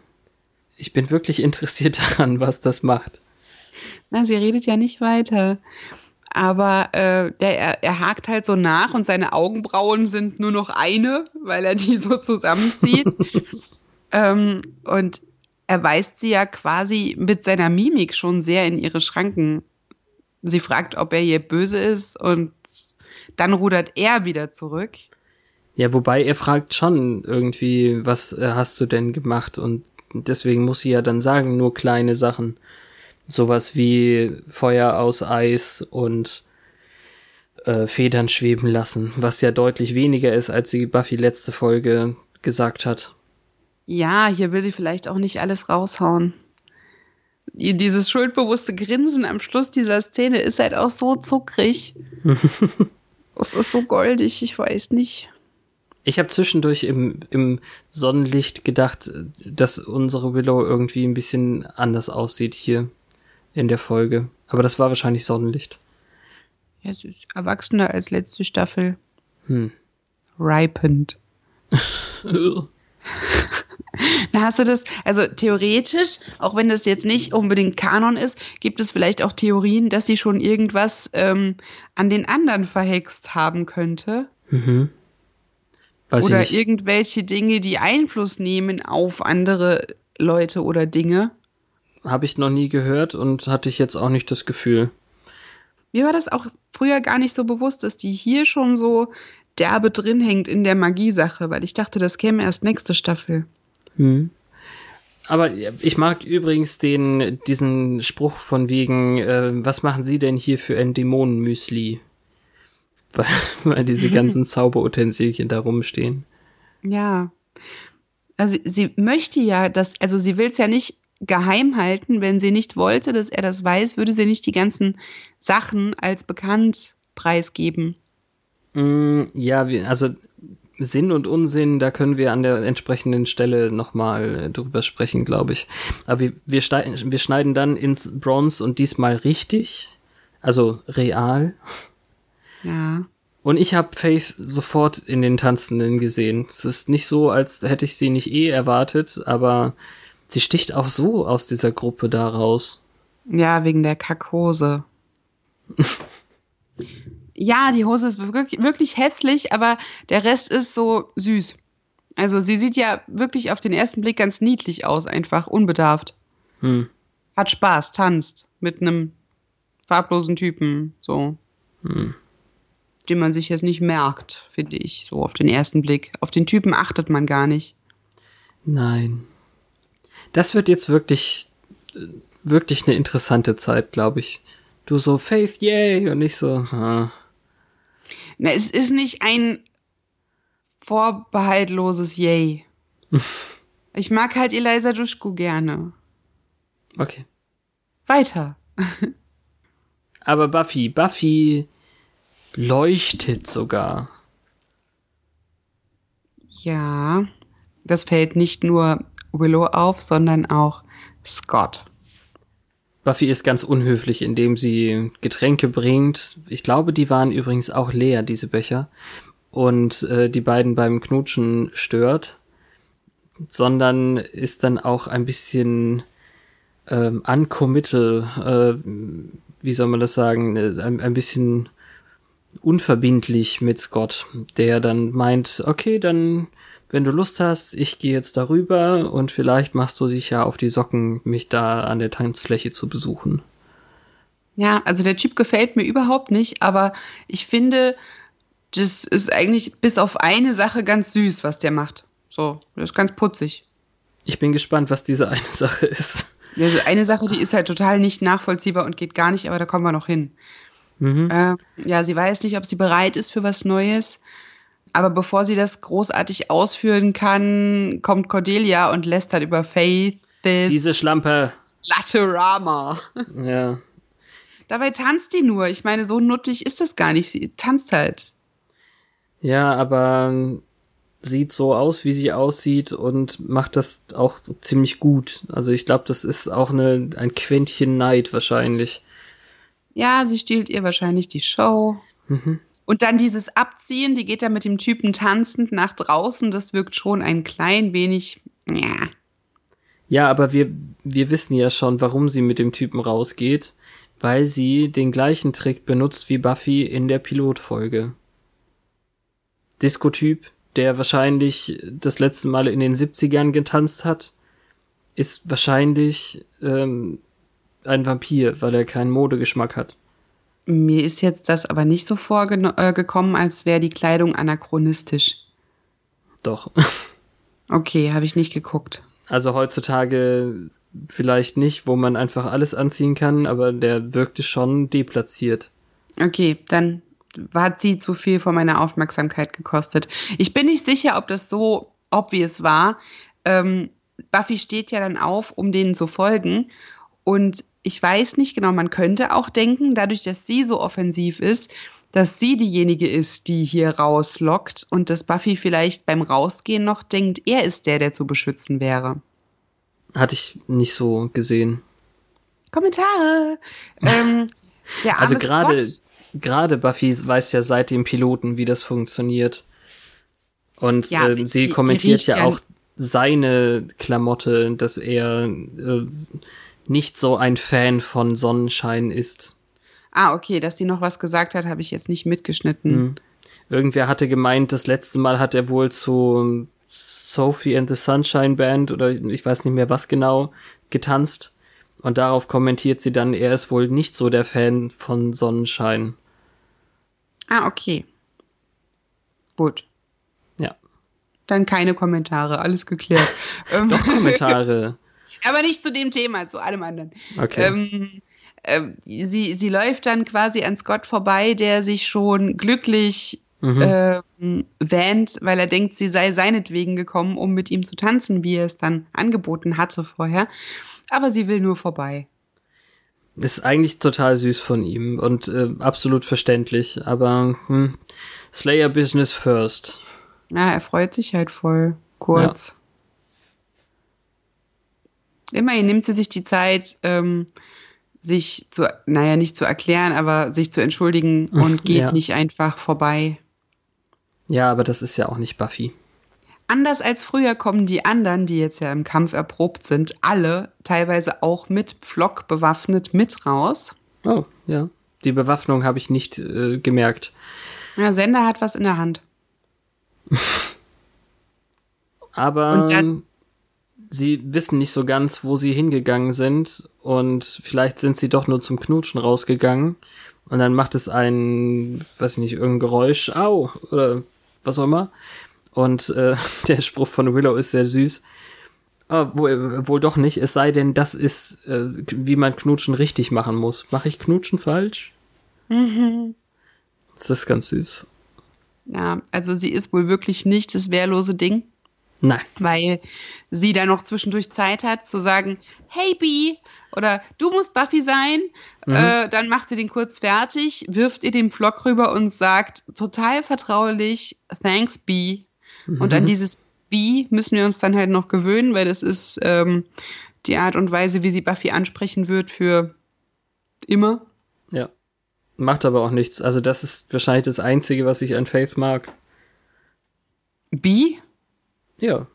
ich bin wirklich interessiert [LAUGHS] daran, was das macht.
Na, sie redet ja nicht weiter. Aber äh, der, er, er hakt halt so nach und seine Augenbrauen sind nur noch eine, weil er die so zusammenzieht. [LAUGHS] ähm, und er weist sie ja quasi mit seiner Mimik schon sehr in ihre Schranken. Sie fragt, ob er ihr böse ist und dann rudert er wieder zurück.
Ja, wobei er fragt schon irgendwie, was äh, hast du denn gemacht? Und deswegen muss sie ja dann sagen, nur kleine Sachen. Sowas wie Feuer aus Eis und äh, Federn schweben lassen, was ja deutlich weniger ist, als sie Buffy letzte Folge gesagt hat.
Ja, hier will sie vielleicht auch nicht alles raushauen. Dieses schuldbewusste Grinsen am Schluss dieser Szene ist halt auch so zuckrig. [LAUGHS] Es ist so goldig, ich weiß nicht.
Ich habe zwischendurch im, im Sonnenlicht gedacht, dass unsere Willow irgendwie ein bisschen anders aussieht hier in der Folge. Aber das war wahrscheinlich Sonnenlicht.
Ja, sie ist erwachsener als letzte Staffel.
Hm.
Ripened. [LAUGHS] Na, hast du das, also theoretisch, auch wenn das jetzt nicht unbedingt Kanon ist, gibt es vielleicht auch Theorien, dass sie schon irgendwas ähm, an den anderen verhext haben könnte.
Mhm. Weiß
oder irgendwelche Dinge, die Einfluss nehmen auf andere Leute oder Dinge.
Habe ich noch nie gehört und hatte ich jetzt auch nicht das Gefühl.
Mir war das auch früher gar nicht so bewusst, dass die hier schon so derbe drin hängt in der Magiesache, weil ich dachte, das käme erst nächste Staffel.
Hm. Aber ich mag übrigens den, diesen Spruch von wegen, äh, was machen Sie denn hier für ein Dämonenmüsli? Weil, [LAUGHS] weil diese [LAUGHS] ganzen Zauberutensilien da rumstehen.
Ja. Also sie möchte ja, dass, also sie will es ja nicht geheim halten, wenn sie nicht wollte, dass er das weiß, würde sie nicht die ganzen Sachen als bekannt preisgeben.
Mm, ja, wir, also Sinn und Unsinn, da können wir an der entsprechenden Stelle nochmal drüber sprechen, glaube ich. Aber wir, wir, wir schneiden dann ins Bronze und diesmal richtig, also real.
Ja.
Und ich habe Faith sofort in den Tanzenden gesehen. Es ist nicht so, als hätte ich sie nicht eh erwartet, aber sie sticht auch so aus dieser Gruppe da raus.
Ja, wegen der Kackhose. [LAUGHS] ja, die Hose ist wirklich, wirklich hässlich, aber der Rest ist so süß. Also sie sieht ja wirklich auf den ersten Blick ganz niedlich aus, einfach unbedarft.
Hm.
Hat Spaß, tanzt mit einem farblosen Typen, so.
Hm.
Den man sich jetzt nicht merkt, finde ich, so auf den ersten Blick. Auf den Typen achtet man gar nicht.
Nein. Das wird jetzt wirklich, wirklich eine interessante Zeit, glaube ich. Du so, Faith, yay, und ich so, ah.
Na, es ist nicht ein vorbehaltloses Yay. [LAUGHS] ich mag halt Eliza Duschku gerne.
Okay.
Weiter. [LAUGHS]
Aber Buffy, Buffy leuchtet sogar.
Ja, das fällt nicht nur Willow auf, sondern auch Scott.
Buffy ist ganz unhöflich, indem sie Getränke bringt. Ich glaube, die waren übrigens auch leer, diese Becher. Und äh, die beiden beim Knutschen stört. Sondern ist dann auch ein bisschen ähm, uncommittal, äh, wie soll man das sagen, ein, ein bisschen unverbindlich mit Scott, der dann meint, okay, dann, wenn du Lust hast, ich gehe jetzt darüber und vielleicht machst du dich ja auf die Socken, mich da an der Tanzfläche zu besuchen.
Ja, also der Typ gefällt mir überhaupt nicht, aber ich finde, das ist eigentlich bis auf eine Sache ganz süß, was der macht. So, das ist ganz putzig.
Ich bin gespannt, was diese eine Sache ist.
Also eine Sache, die ist halt total nicht nachvollziehbar und geht gar nicht, aber da kommen wir noch hin.
Mhm.
Äh, ja, sie weiß nicht, ob sie bereit ist für was Neues. Aber bevor sie das großartig ausführen kann, kommt Cordelia und lästert über Faith.
Diese Schlampe.
Laterama.
Ja.
Dabei tanzt die nur. Ich meine, so nuttig ist das gar nicht. Sie tanzt halt.
Ja, aber sieht so aus, wie sie aussieht und macht das auch ziemlich gut. Also ich glaube, das ist auch eine, ein Quäntchen Neid wahrscheinlich.
Ja, sie stiehlt ihr wahrscheinlich die Show.
Mhm.
Und dann dieses Abziehen, die geht dann mit dem Typen tanzend nach draußen, das wirkt schon ein klein wenig. Ja.
Ja, aber wir, wir wissen ja schon, warum sie mit dem Typen rausgeht, weil sie den gleichen Trick benutzt wie Buffy in der Pilotfolge. Diskotyp, der wahrscheinlich das letzte Mal in den 70ern getanzt hat, ist wahrscheinlich ähm, ein Vampir, weil er keinen Modegeschmack hat.
Mir ist jetzt das aber nicht so vorgekommen, als wäre die Kleidung anachronistisch.
Doch.
Okay, habe ich nicht geguckt.
Also heutzutage vielleicht nicht, wo man einfach alles anziehen kann, aber der wirkte schon deplatziert.
Okay, dann hat sie zu viel von meiner Aufmerksamkeit gekostet. Ich bin nicht sicher, ob das so obvious war. Ähm, Buffy steht ja dann auf, um denen zu folgen. Und ich weiß nicht genau, man könnte auch denken, dadurch, dass sie so offensiv ist, dass sie diejenige ist, die hier rauslockt und dass Buffy vielleicht beim Rausgehen noch denkt, er ist der, der zu beschützen wäre.
Hatte ich nicht so gesehen.
Kommentare. ähm, [LAUGHS]
Also gerade gerade Buffy weiß ja seit dem Piloten, wie das funktioniert. Und
Ja,
äh, sie
die
kommentiert
ja-
auch seine Klamotte, dass er äh, nicht so ein Fan von Sonnenschein ist.
Ah, okay, dass sie noch was gesagt hat, habe ich jetzt nicht mitgeschnitten.
Hm. Irgendwer hatte gemeint, das letzte Mal hat er wohl zu Sophie and the Sunshine Band oder ich weiß nicht mehr was genau getanzt. Und darauf kommentiert sie dann, er ist wohl nicht so der Fan von Sonnenschein.
Ah, okay. Gut.
Ja.
Dann keine Kommentare, alles geklärt. Ähm, [LAUGHS]
Doch Kommentare. [LAUGHS]
Aber nicht zu dem Thema, zu allem anderen.
Okay.
Ähm, ähm, sie, sie läuft dann quasi an Scott vorbei, der sich schon glücklich
Mhm.
ähm, wähnt, weil er denkt, sie sei seinetwegen gekommen, um mit ihm zu tanzen, wie er es dann angeboten hatte vorher. Aber sie will nur vorbei.
Ist eigentlich total süß von ihm und äh, absolut verständlich, aber hm, Slayer Business first.
Ja, er freut sich halt voll kurz. Immerhin nimmt sie sich die Zeit, ähm, sich zu, naja, nicht zu erklären, aber sich zu entschuldigen und geht
Ja.
nicht einfach vorbei.
Ja, aber das ist ja auch nicht Buffy.
Anders als früher kommen die anderen, die jetzt ja im Kampf erprobt sind, alle teilweise auch mit Pflock bewaffnet mit raus.
Oh, ja. Die Bewaffnung habe ich nicht äh, gemerkt.
Ja, Sender hat was in der Hand. [LAUGHS]
Aber
Und dann-
sie wissen nicht so ganz, wo sie hingegangen sind und vielleicht sind sie doch nur zum Knutschen rausgegangen und dann macht es ein, weiß ich nicht, irgendein Geräusch, au, oder was auch immer. Und äh, [LAUGHS] der Spruch von Willow ist sehr süß. Ah, wohl, wohl doch nicht, es sei denn, das ist, äh, wie man Knutschen richtig machen muss. Mache ich Knutschen falsch? Das ist ganz süß.
Ja, also sie ist wohl wirklich nicht das wehrlose Ding.
Nein.
weil sie da noch zwischendurch Zeit hat zu sagen, hey Bee, oder du musst Buffy sein. Äh, dann macht sie den kurz fertig, wirft ihr den Flock rüber und sagt total vertraulich, thanks Bee. Und an dieses Bee müssen wir uns dann halt noch gewöhnen, weil das ist ähm, die Art und Weise, wie sie Buffy ansprechen wird für immer.
Ja. Macht aber auch nichts. Also das ist wahrscheinlich das Einzige, was ich an Faith mag.
Bee?
Ja.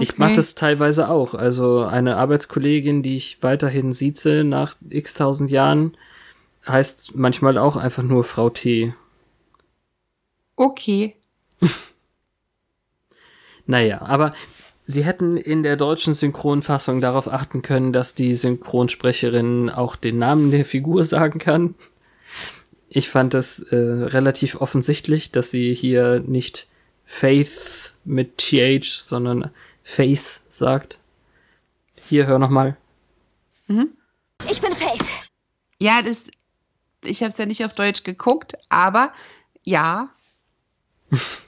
Ich
Okay.
mache das teilweise auch. Also eine Arbeitskollegin, die ich weiterhin sieze nach x tausend Jahren, heißt manchmal auch einfach nur Frau T.
Okay. [LAUGHS]
Naja, aber sie hätten in der deutschen Synchronfassung darauf achten können, dass die Synchronsprecherin auch den Namen der Figur sagen kann. Ich fand das äh, relativ offensichtlich, dass sie hier nicht Faith mit TH, sondern Face sagt. Hier, hör noch mal.
Ich bin Faith.
Ja, das, ich habe es ja nicht auf Deutsch geguckt, aber ja,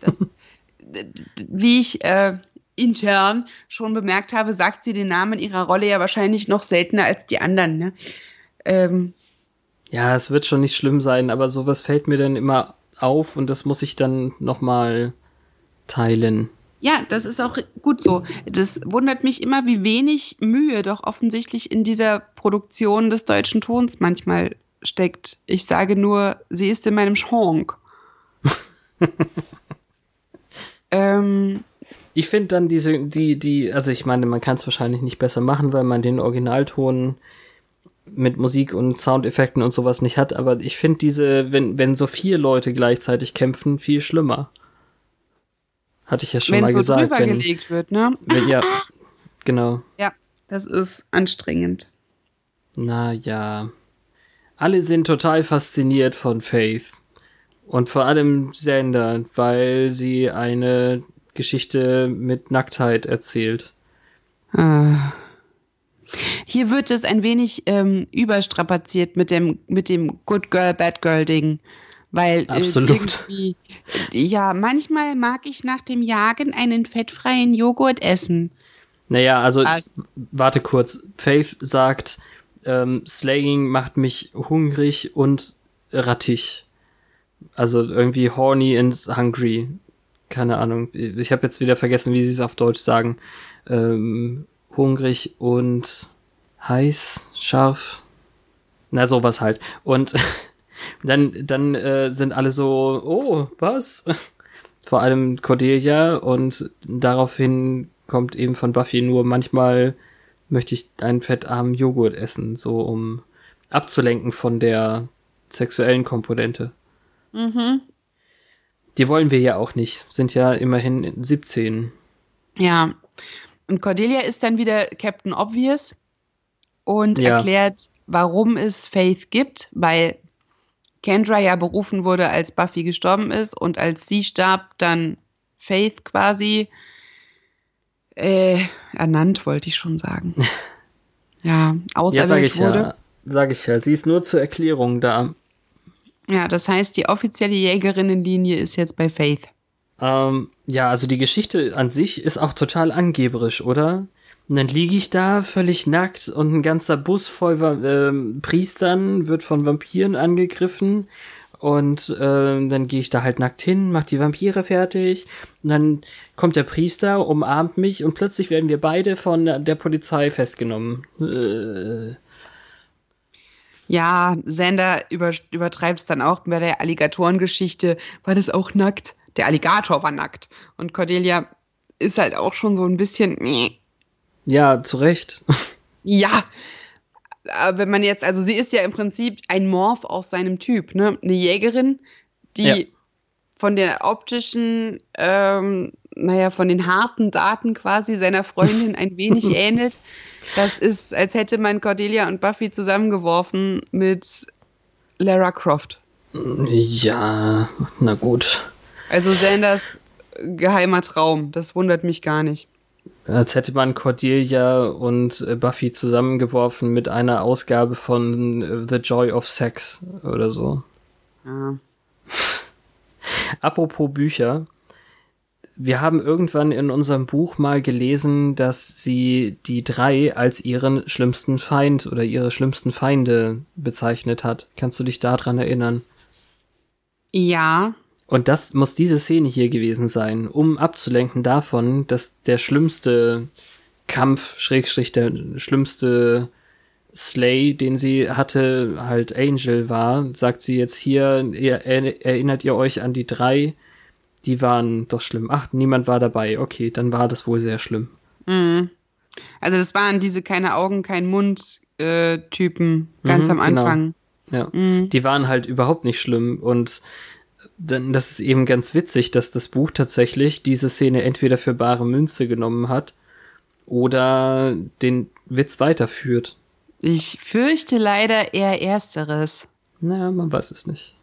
das, [LAUGHS] wie ich äh, intern schon bemerkt habe, sagt sie den Namen ihrer Rolle ja wahrscheinlich noch seltener als die anderen. Ne? Ähm,
Ja, es wird schon nicht schlimm sein, aber sowas fällt mir dann immer auf und das muss ich dann noch mal teilen.
ja, das ist auch gut so. Das wundert mich immer, wie wenig Mühe doch offensichtlich in dieser Produktion des deutschen Tons manchmal steckt. Ich sage nur, sie ist in meinem Schrank. [LAUGHS] ähm,
Ich finde dann diese, die, die, also ich meine, man kann es wahrscheinlich nicht besser machen, weil man den Originalton mit Musik und Soundeffekten und sowas nicht hat, aber ich finde diese, wenn, wenn so vier Leute gleichzeitig kämpfen, viel schlimmer. Hatte ich ja schon
Wenn
mal
so
gesagt.
drüber
Wenn,
gelegt wird, ne?
wenn, ja, genau.
Ja, das ist anstrengend.
Na ja. Alle sind total fasziniert von Faith. Und vor allem Sander, weil sie eine Geschichte mit Nacktheit erzählt.
Ah. Hier wird es ein wenig ähm, überstrapaziert mit dem, mit dem Good Girl, Bad Girl Ding. Weil äh,
Absolut.
irgendwie, ja, manchmal mag ich nach dem Jagen einen fettfreien Joghurt essen.
Naja, also
Was?
warte kurz. Faith sagt, ähm, Slaying macht mich hungrig und rattig. Also irgendwie horny and hungry. Keine Ahnung. Ich habe jetzt wieder vergessen, wie sie es auf Deutsch sagen. Ähm, hungrig und heiß, scharf. Na, sowas halt. Und [LAUGHS] dann, dann äh, sind alle so, oh, was? [LAUGHS] Vor allem Cordelia und daraufhin kommt eben von Buffy nur manchmal möchte ich einen fettarmen Joghurt essen, so um abzulenken von der sexuellen Komponente. Die wollen wir ja auch nicht, sind ja immerhin 17.
Ja. Und Cordelia ist dann wieder Captain Obvious und
Ja.
erklärt, warum es Faith gibt, weil Kendra ja berufen wurde, als Buffy gestorben ist und als sie starb, dann Faith quasi äh, ernannt, wollte ich schon sagen. Ja, [LAUGHS]
Ja,
auserwählt
sage ich
wurde.
ja. Sag ich ja. Sie ist nur zur Erklärung da.
Ja, das heißt, die offizielle Jägerinnenlinie ist jetzt bei Faith.
Ähm, ja, also die Geschichte an sich ist auch total angeberisch, oder? Und dann liege ich da völlig nackt und ein ganzer Bus voll ähm, Priestern wird von Vampiren angegriffen und ähm, dann gehe ich da halt nackt hin, mach die Vampire fertig und dann kommt der Priester, umarmt mich und plötzlich werden wir beide von der Polizei festgenommen. Äh,
Ja, Sander über, übertreibt es dann auch bei der Alligatorengeschichte, war das auch nackt. Der Alligator war nackt. Und Cordelia ist halt auch schon so ein bisschen, meh.
Ja, zu Recht.
ja. Aber wenn man jetzt, also sie ist ja im Prinzip ein Morph aus seinem Typ, ne? Eine Jägerin, die
Ja.
von der optischen, ähm, naja, von den harten Daten quasi seiner Freundin ein wenig [LAUGHS] ähnelt. Das ist, als hätte man Cordelia und Buffy zusammengeworfen mit Lara Croft.
ja, na gut.
Also Sanders geheimer Traum. Das wundert mich gar nicht.
Als hätte man Cordelia und äh, Buffy zusammengeworfen mit einer Ausgabe von äh, The Joy of Sex oder so.
Ja.
Apropos Bücher. Wir haben irgendwann in unserem Buch mal gelesen, dass sie die drei als ihren schlimmsten Feind oder ihre schlimmsten Feinde bezeichnet hat. Kannst du dich daran erinnern?
Ja,
Und das muss diese Szene hier gewesen sein, um abzulenken davon, dass der schlimmste Kampf, Schrägstrich, der schlimmste Slay, den sie hatte, halt Angel war, sagt sie jetzt hier, ihr, er, erinnert ihr euch an die drei, die waren doch schlimm. Ach, niemand war dabei. Okay, dann war das wohl sehr schlimm.
also das waren diese keine Augen, kein Mund äh, Typen ganz
Mhm,
am
genau.
Anfang.
Ja, die waren halt überhaupt nicht schlimm und dann, das ist eben ganz witzig, dass das Buch tatsächlich diese Szene entweder für bare Münze genommen hat oder den Witz weiterführt.
Ich fürchte leider eher ersteres.
Na, man weiß es nicht.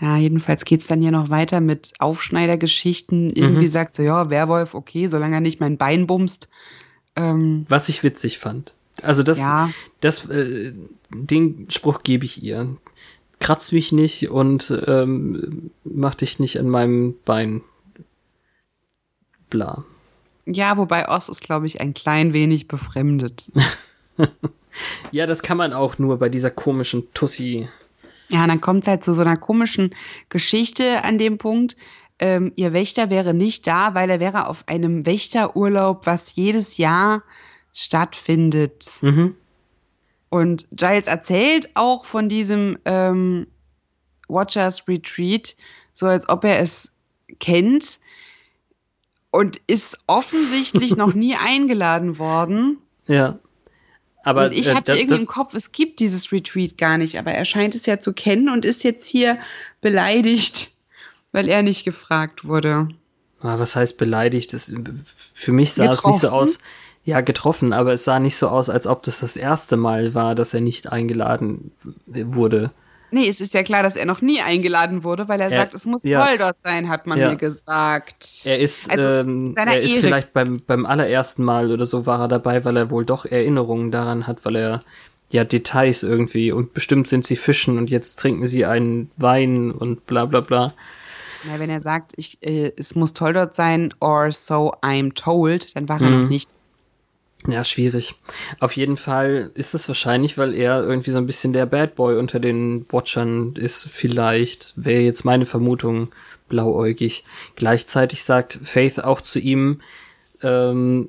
Ja, jedenfalls geht's dann hier noch weiter mit Aufschneidergeschichten. Irgendwie sagt so, ja, Werwolf, okay, solange er nicht mein Bein bumst. Ähm,
Was ich witzig fand. Also das,
Ja.
das, äh, den Spruch gebe ich ihr. Kratz mich nicht und ähm, mach dich nicht an meinem Bein. Bla.
ja, wobei Oz ist, glaube ich, ein klein wenig befremdet. [LAUGHS]
Ja, das kann man auch nur bei dieser komischen Tussi.
Ja, dann kommt halt zu so einer komischen Geschichte an dem Punkt. Ähm, ihr Wächter wäre nicht da, weil er wäre auf einem Wächterurlaub, was jedes Jahr stattfindet.
Mhm.
Und Giles erzählt auch von diesem ähm, Watchers Retreat, so als ob er es kennt und ist offensichtlich noch nie [LAUGHS] eingeladen worden.
Ja. Aber
und ich
äh,
hatte
das-
irgendwie im Kopf, es gibt dieses Retweet gar nicht, aber er scheint es ja zu kennen und ist jetzt hier beleidigt, [LAUGHS] weil er nicht gefragt wurde.
Ah, was heißt beleidigt? Das, für mich sah es nicht so
Getroffen?
aus. Ja, getroffen, aber es sah nicht so aus, als ob das das erste Mal war, dass er nicht eingeladen wurde.
Nee, es ist ja klar, dass er noch nie eingeladen wurde, weil er
Er-
sagt, es muss
ja.
toll dort sein, hat man
Ja.
mir gesagt.
Er ist,
Also,
ähm, er ist
Ehre-
vielleicht beim, beim allerersten Mal oder so war er dabei, weil er wohl doch Erinnerungen daran hat, weil er ja Details irgendwie und bestimmt sind sie fischen und jetzt trinken sie einen Wein und bla bla bla.
Na, wenn er sagt, ich, äh, es muss toll dort sein, or so I'm told, dann war er
Mhm.
noch nicht.
Ja, schwierig. Auf jeden Fall ist es wahrscheinlich, weil er irgendwie so ein bisschen der Bad Boy unter den Watchern ist. Vielleicht wäre jetzt meine Vermutung blauäugig. Gleichzeitig sagt Faith auch zu ihm, ähm,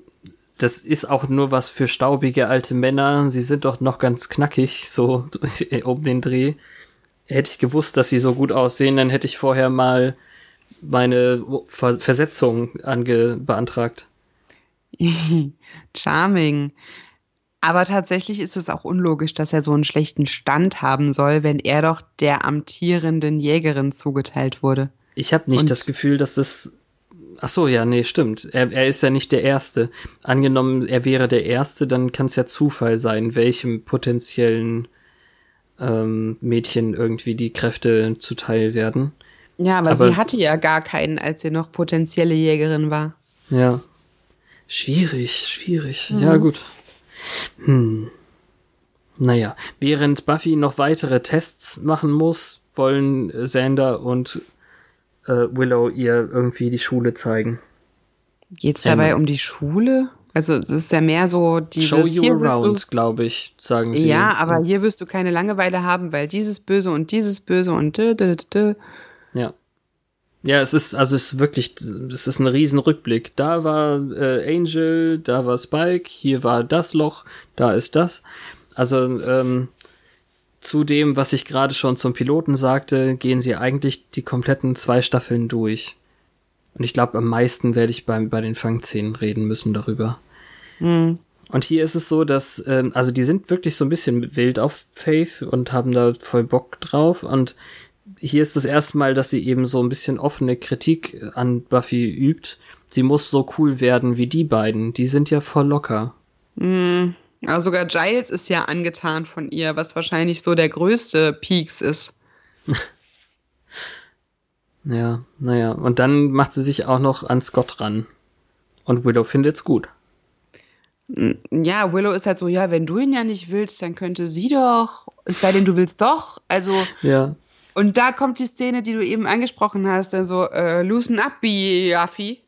das ist auch nur was für staubige alte Männer. Sie sind doch noch ganz knackig, so [LAUGHS] um den Dreh. Hätte ich gewusst, dass sie so gut aussehen, dann hätte ich vorher mal meine Ver Versetzung ange beantragt. [LAUGHS]
Charming. Aber tatsächlich ist es auch unlogisch, dass er so einen schlechten Stand haben soll, wenn er doch der amtierenden Jägerin zugeteilt wurde.
Ich habe nicht
Und-
das Gefühl, dass das. Ach so, ja, nee, stimmt. Er, er ist ja nicht der Erste. Angenommen, er wäre der Erste, dann kann es ja Zufall sein, welchem potenziellen ähm, Mädchen irgendwie die Kräfte zuteil werden.
Ja, aber,
Aber-
sie hatte ja gar keinen, als sie noch potenzielle Jägerin war.
Ja. Schwierig, schwierig. Ja, gut. Hm. Naja, während Buffy noch weitere Tests machen muss, wollen Xander und äh, Willow ihr irgendwie die Schule zeigen.
Geht es dabei
Ähm,
um die Schule? Also es ist ja mehr so dieses
Show you around, glaube ich, sagen sie.
Ja, aber hier wirst du keine Langeweile haben, weil dieses Böse und dieses Böse und dö, dö, dö, dö.
Ja. Ja, es ist, also es ist wirklich, es ist ein riesen Rückblick. Da war äh, Angel, da war Spike, hier war das Loch, da ist das. Also, ähm, zu dem, was ich gerade schon zum Piloten sagte, gehen sie eigentlich die kompletten zwei Staffeln durch. Und ich glaube, am meisten werde ich beim, bei den Fangszenen reden müssen darüber.
Hm.
Und hier ist es so, dass, ähm, also die sind wirklich so ein bisschen wild auf Faith und haben da voll Bock drauf. Und hier ist das erste Mal, dass sie eben so ein bisschen offene Kritik an Buffy übt. Sie muss so cool werden wie die beiden. Die sind ja voll locker.
Hm. Aber sogar Giles ist ja angetan von ihr, was wahrscheinlich so der größte Peaks ist. [LAUGHS]
Ja, naja. Und dann macht sie sich auch noch an Scott ran. Und Willow findet's gut.
Ja, Willow ist halt so, ja, wenn du ihn ja nicht willst, dann könnte sie doch. Es sei denn, du willst doch. Also,
Ja.
Und da kommt die Szene, die du eben angesprochen hast, dann so, äh, loosen up, Biaffi.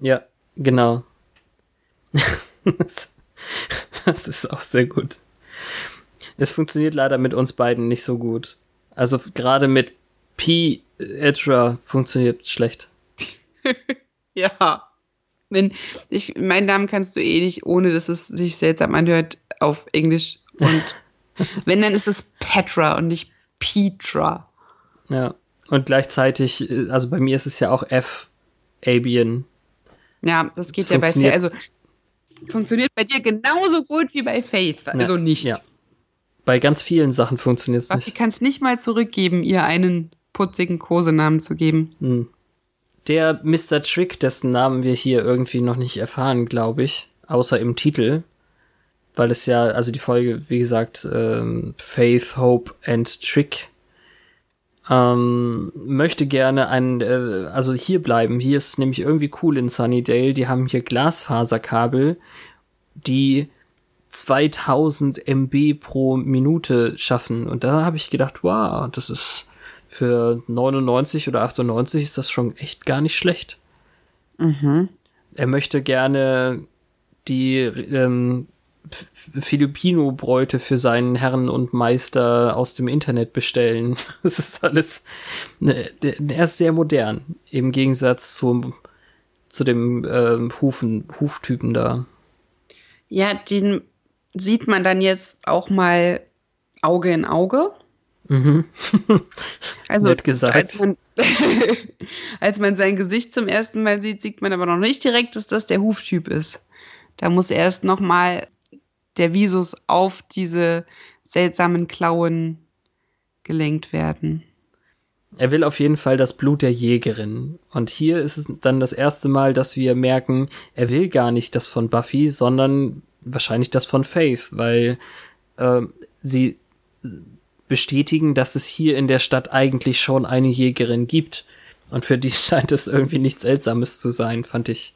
Ja, genau. [LAUGHS] das, ist auch sehr gut. Es funktioniert leider mit uns beiden nicht so gut. Also gerade mit P. Edra funktioniert schlecht. [LAUGHS]
Ja. Wenn, ich, meinen Namen kannst du eh nicht, ohne dass es sich seltsam anhört, auf Englisch. Und [LAUGHS] wenn, dann ist es Petra und nicht Petra.
Ja. Und gleichzeitig, äh, also bei mir ist es ja auch F. Abian.
Ja, das geht
Es
ja bei Faith. Also, funktioniert bei dir genauso gut wie bei Faith. Also
Ja,
nicht.
Ja. Bei ganz vielen Sachen funktioniert es nicht.
kann es nicht mal zurückgeben, ihr einen putzigen Kosenamen zu geben.
Hm. Der Mr. Trick, dessen Namen wir hier irgendwie noch nicht erfahren, glaube ich, außer im Titel, weil es ja, also die Folge, wie gesagt, ähm, Faith, Hope and Trick, ähm, möchte gerne ein, äh, also hier bleiben. Hier ist es nämlich irgendwie cool in Sunnydale. Die haben hier Glasfaserkabel, die 2000 MB pro Minute schaffen. Und da habe ich gedacht, wow, das ist für 99 oder 98 ist das schon echt gar nicht schlecht.
Mhm.
Er möchte gerne die ähm, Filipino-Bräute für seinen Herrn und Meister aus dem Internet bestellen. [LAUGHS] Das ist alles. Ne, er ist sehr modern im Gegensatz zum zu dem ähm, Hufen, Huftypen da.
Ja, den sieht man dann jetzt auch mal Auge in Auge.
Mhm. [LAUGHS]
Also,
Nett gesagt.
Als man, [LAUGHS] als man sein Gesicht zum ersten Mal sieht, sieht man aber noch nicht direkt, dass das der Huftyp ist. Da muss erst noch mal der Visus auf diese seltsamen Klauen gelenkt werden.
Er will auf jeden Fall das Blut der Jägerin. Und hier ist es dann das erste Mal, dass wir merken, er will gar nicht das von Buffy, sondern wahrscheinlich das von Faith, weil äh, sie bestätigen, dass es hier in der Stadt eigentlich schon eine Jägerin gibt. Und für die [LAUGHS] scheint es irgendwie nichts Seltsames zu sein, fand ich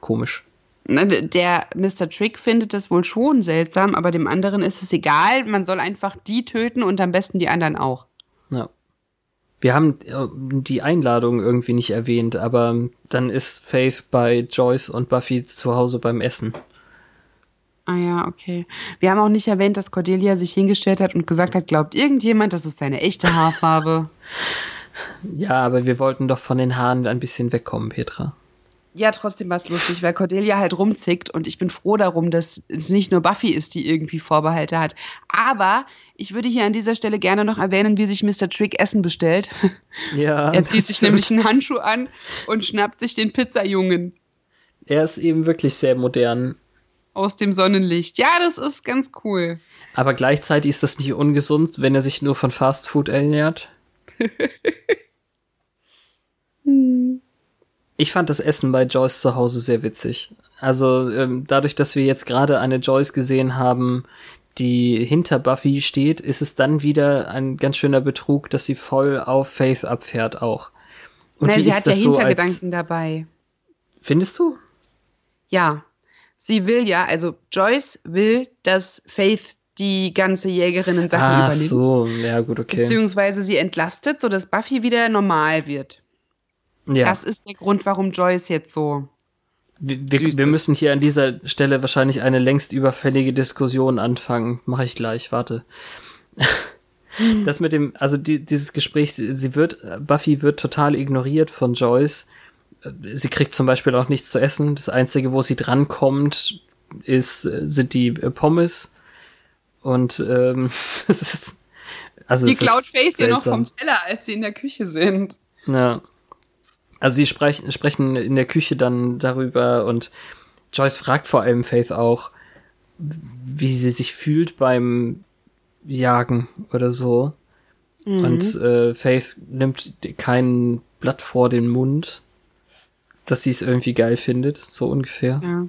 komisch.
Ne, der Mr. Trick findet das wohl schon seltsam, aber dem anderen ist es egal. Man soll einfach die töten und am besten die anderen auch.
Ja. Wir haben äh, die Einladung irgendwie nicht erwähnt, aber dann ist Faith bei Joyce und Buffy zu Hause beim Essen.
Ah ja, okay. Wir haben auch nicht erwähnt, dass Cordelia sich hingestellt hat und gesagt hat, glaubt irgendjemand, das ist seine echte Haarfarbe? [LAUGHS]
ja, aber wir wollten doch von den Haaren ein bisschen wegkommen, Petra.
Ja, trotzdem war es lustig, weil Cordelia halt rumzickt und ich bin froh darum, dass es nicht nur Buffy ist, die irgendwie Vorbehalte hat. Aber ich würde hier an dieser Stelle gerne noch erwähnen, wie sich Mr. Trick Essen bestellt. [LAUGHS]
Ja.
er zieht sich stimmt. nämlich einen Handschuh an und schnappt sich den Pizzajungen.
Er ist eben wirklich sehr modern.
Aus dem Sonnenlicht. Ja, das ist ganz cool.
Aber gleichzeitig ist das nicht ungesund, wenn er sich nur von Fast Food ernährt. [LAUGHS] hm. Ich fand das Essen bei Joyce zu Hause sehr witzig. Also ähm, dadurch, dass wir jetzt gerade eine Joyce gesehen haben, die hinter Buffy steht, ist es dann wieder ein ganz schöner Betrug, dass sie voll auf Faith abfährt auch.
Und Nein, sie hat ja Hintergedanken so dabei.
Findest du?
Ja. Sie will ja, also Joyce will, dass Faith die ganze Jägerinnen-Sache
ah,
übernimmt.
so, ja gut, okay.
Beziehungsweise sie entlastet, sodass Buffy wieder normal wird. Ja. Das ist der Grund, warum Joyce jetzt so.
Wir, wir, wir müssen hier an dieser Stelle wahrscheinlich eine längst überfällige Diskussion anfangen. Mache ich gleich, warte. [LAUGHS] Das mit dem, also die, dieses Gespräch, sie, wird, Buffy wird total ignoriert von Joyce. Sie kriegt zum Beispiel auch nichts zu essen. Das Einzige, wo sie drankommt, ist, sind die äh, Pommes. Und ähm, [LAUGHS] das ist. Also
die klaut Faith ja noch vom Teller, als sie in der Küche sind.
Ja. Also sie sprechen, sprechen in der Küche dann darüber und Joyce fragt vor allem Faith auch, wie sie sich fühlt beim Jagen oder so. Mhm. Und äh, Faith nimmt kein Blatt vor den Mund, dass sie es irgendwie geil findet, so ungefähr. Ja.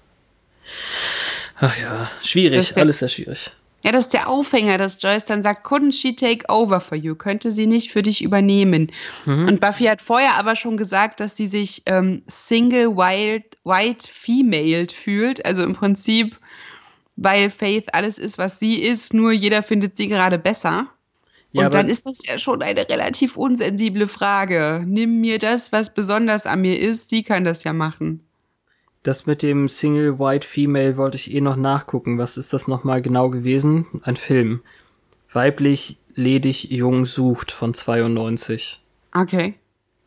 Ach ja, schwierig, alles sehr schwierig.
Ja, das ist der Aufhänger, dass Joyce dann sagt, couldn't she take over for you? Könnte sie nicht für dich übernehmen? Mhm. Und Buffy hat vorher aber schon gesagt, dass sie sich ähm, single wild, white female fühlt. Also im Prinzip, weil Faith alles ist, was sie ist, nur jeder findet sie gerade besser. Ja, und dann ist das ja schon eine relativ unsensible Frage. Nimm mir das, was besonders an mir ist, sie kann das ja machen.
Das mit dem Single White Female wollte ich eh noch nachgucken. Was ist das nochmal genau gewesen? Ein Film. Weiblich, ledig, jung sucht von 92.
Okay.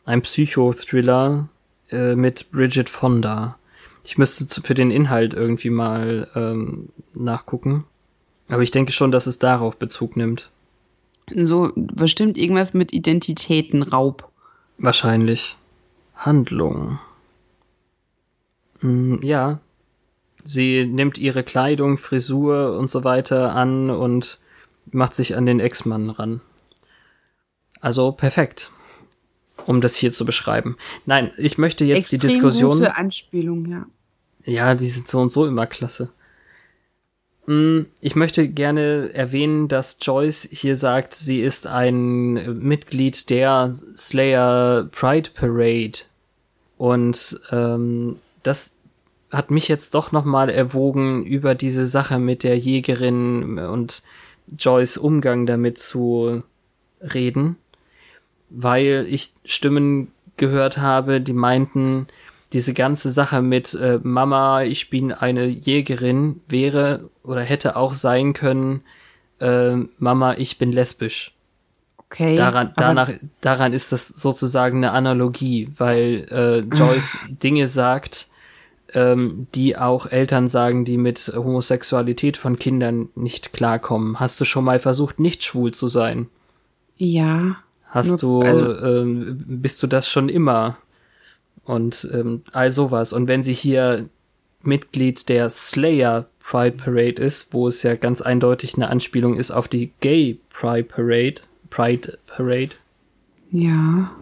Ein Psychothriller äh, mit Bridget Fonda. Ich müsste zu, für den Inhalt irgendwie mal ähm, nachgucken. Aber ich denke schon, dass es darauf Bezug nimmt.
So bestimmt irgendwas mit Identitätenraub.
Wahrscheinlich. Handlung. Mm, ja. Sie nimmt ihre Kleidung, Frisur und so weiter an und macht sich an den Ex-Mann ran. Also perfekt, um das hier zu beschreiben. Nein, ich möchte jetzt Extrem die Diskussion.
Gute Anspielung, ja.
Ja, die sind so und so immer klasse. Mm, ich möchte gerne erwähnen, dass Joyce hier sagt, sie ist ein Mitglied der Slayer Pride Parade. Und ähm, das hat mich jetzt doch noch mal erwogen, über diese Sache mit der Jägerin und Joyce Umgang damit zu reden, weil ich Stimmen gehört habe, die meinten, diese ganze Sache mit äh, Mama, ich bin eine Jägerin wäre oder hätte auch sein können, äh, Mama, ich bin lesbisch.
Okay.
Daran, danach, daran ist das sozusagen eine Analogie, weil äh, Joyce [CLEARS THROAT] Dinge sagt, ähm, die auch Eltern sagen, die mit Homosexualität von Kindern nicht klarkommen. Hast du schon mal versucht, nicht schwul zu sein?
Ja.
Hast nur, du, also, ähm, bist du das schon immer? Und ähm, all sowas. Und wenn sie hier Mitglied der Slayer Pride Parade ist, wo es ja ganz eindeutig eine Anspielung ist auf die Gay Pride Parade. Pride Parade.
Ja.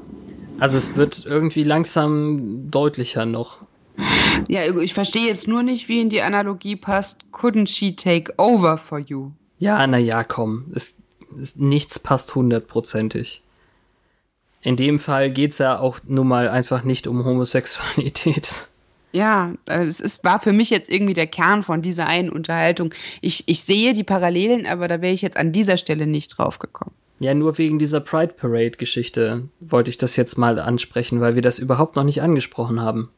Also es wird irgendwie langsam deutlicher noch.
Ja, ich verstehe jetzt nur nicht, wie in die Analogie passt. Couldn't she take over for you?
Ja, na ja, komm. Es, es, nichts passt hundertprozentig. In dem Fall geht's ja auch nun mal einfach nicht um Homosexualität.
Ja, also es ist, war für mich jetzt irgendwie der Kern von dieser einen Unterhaltung. Ich, ich sehe die Parallelen, aber da wäre ich jetzt an dieser Stelle nicht drauf gekommen.
Ja, nur wegen dieser Pride Parade Geschichte wollte ich das jetzt mal ansprechen, weil wir das überhaupt noch nicht angesprochen haben.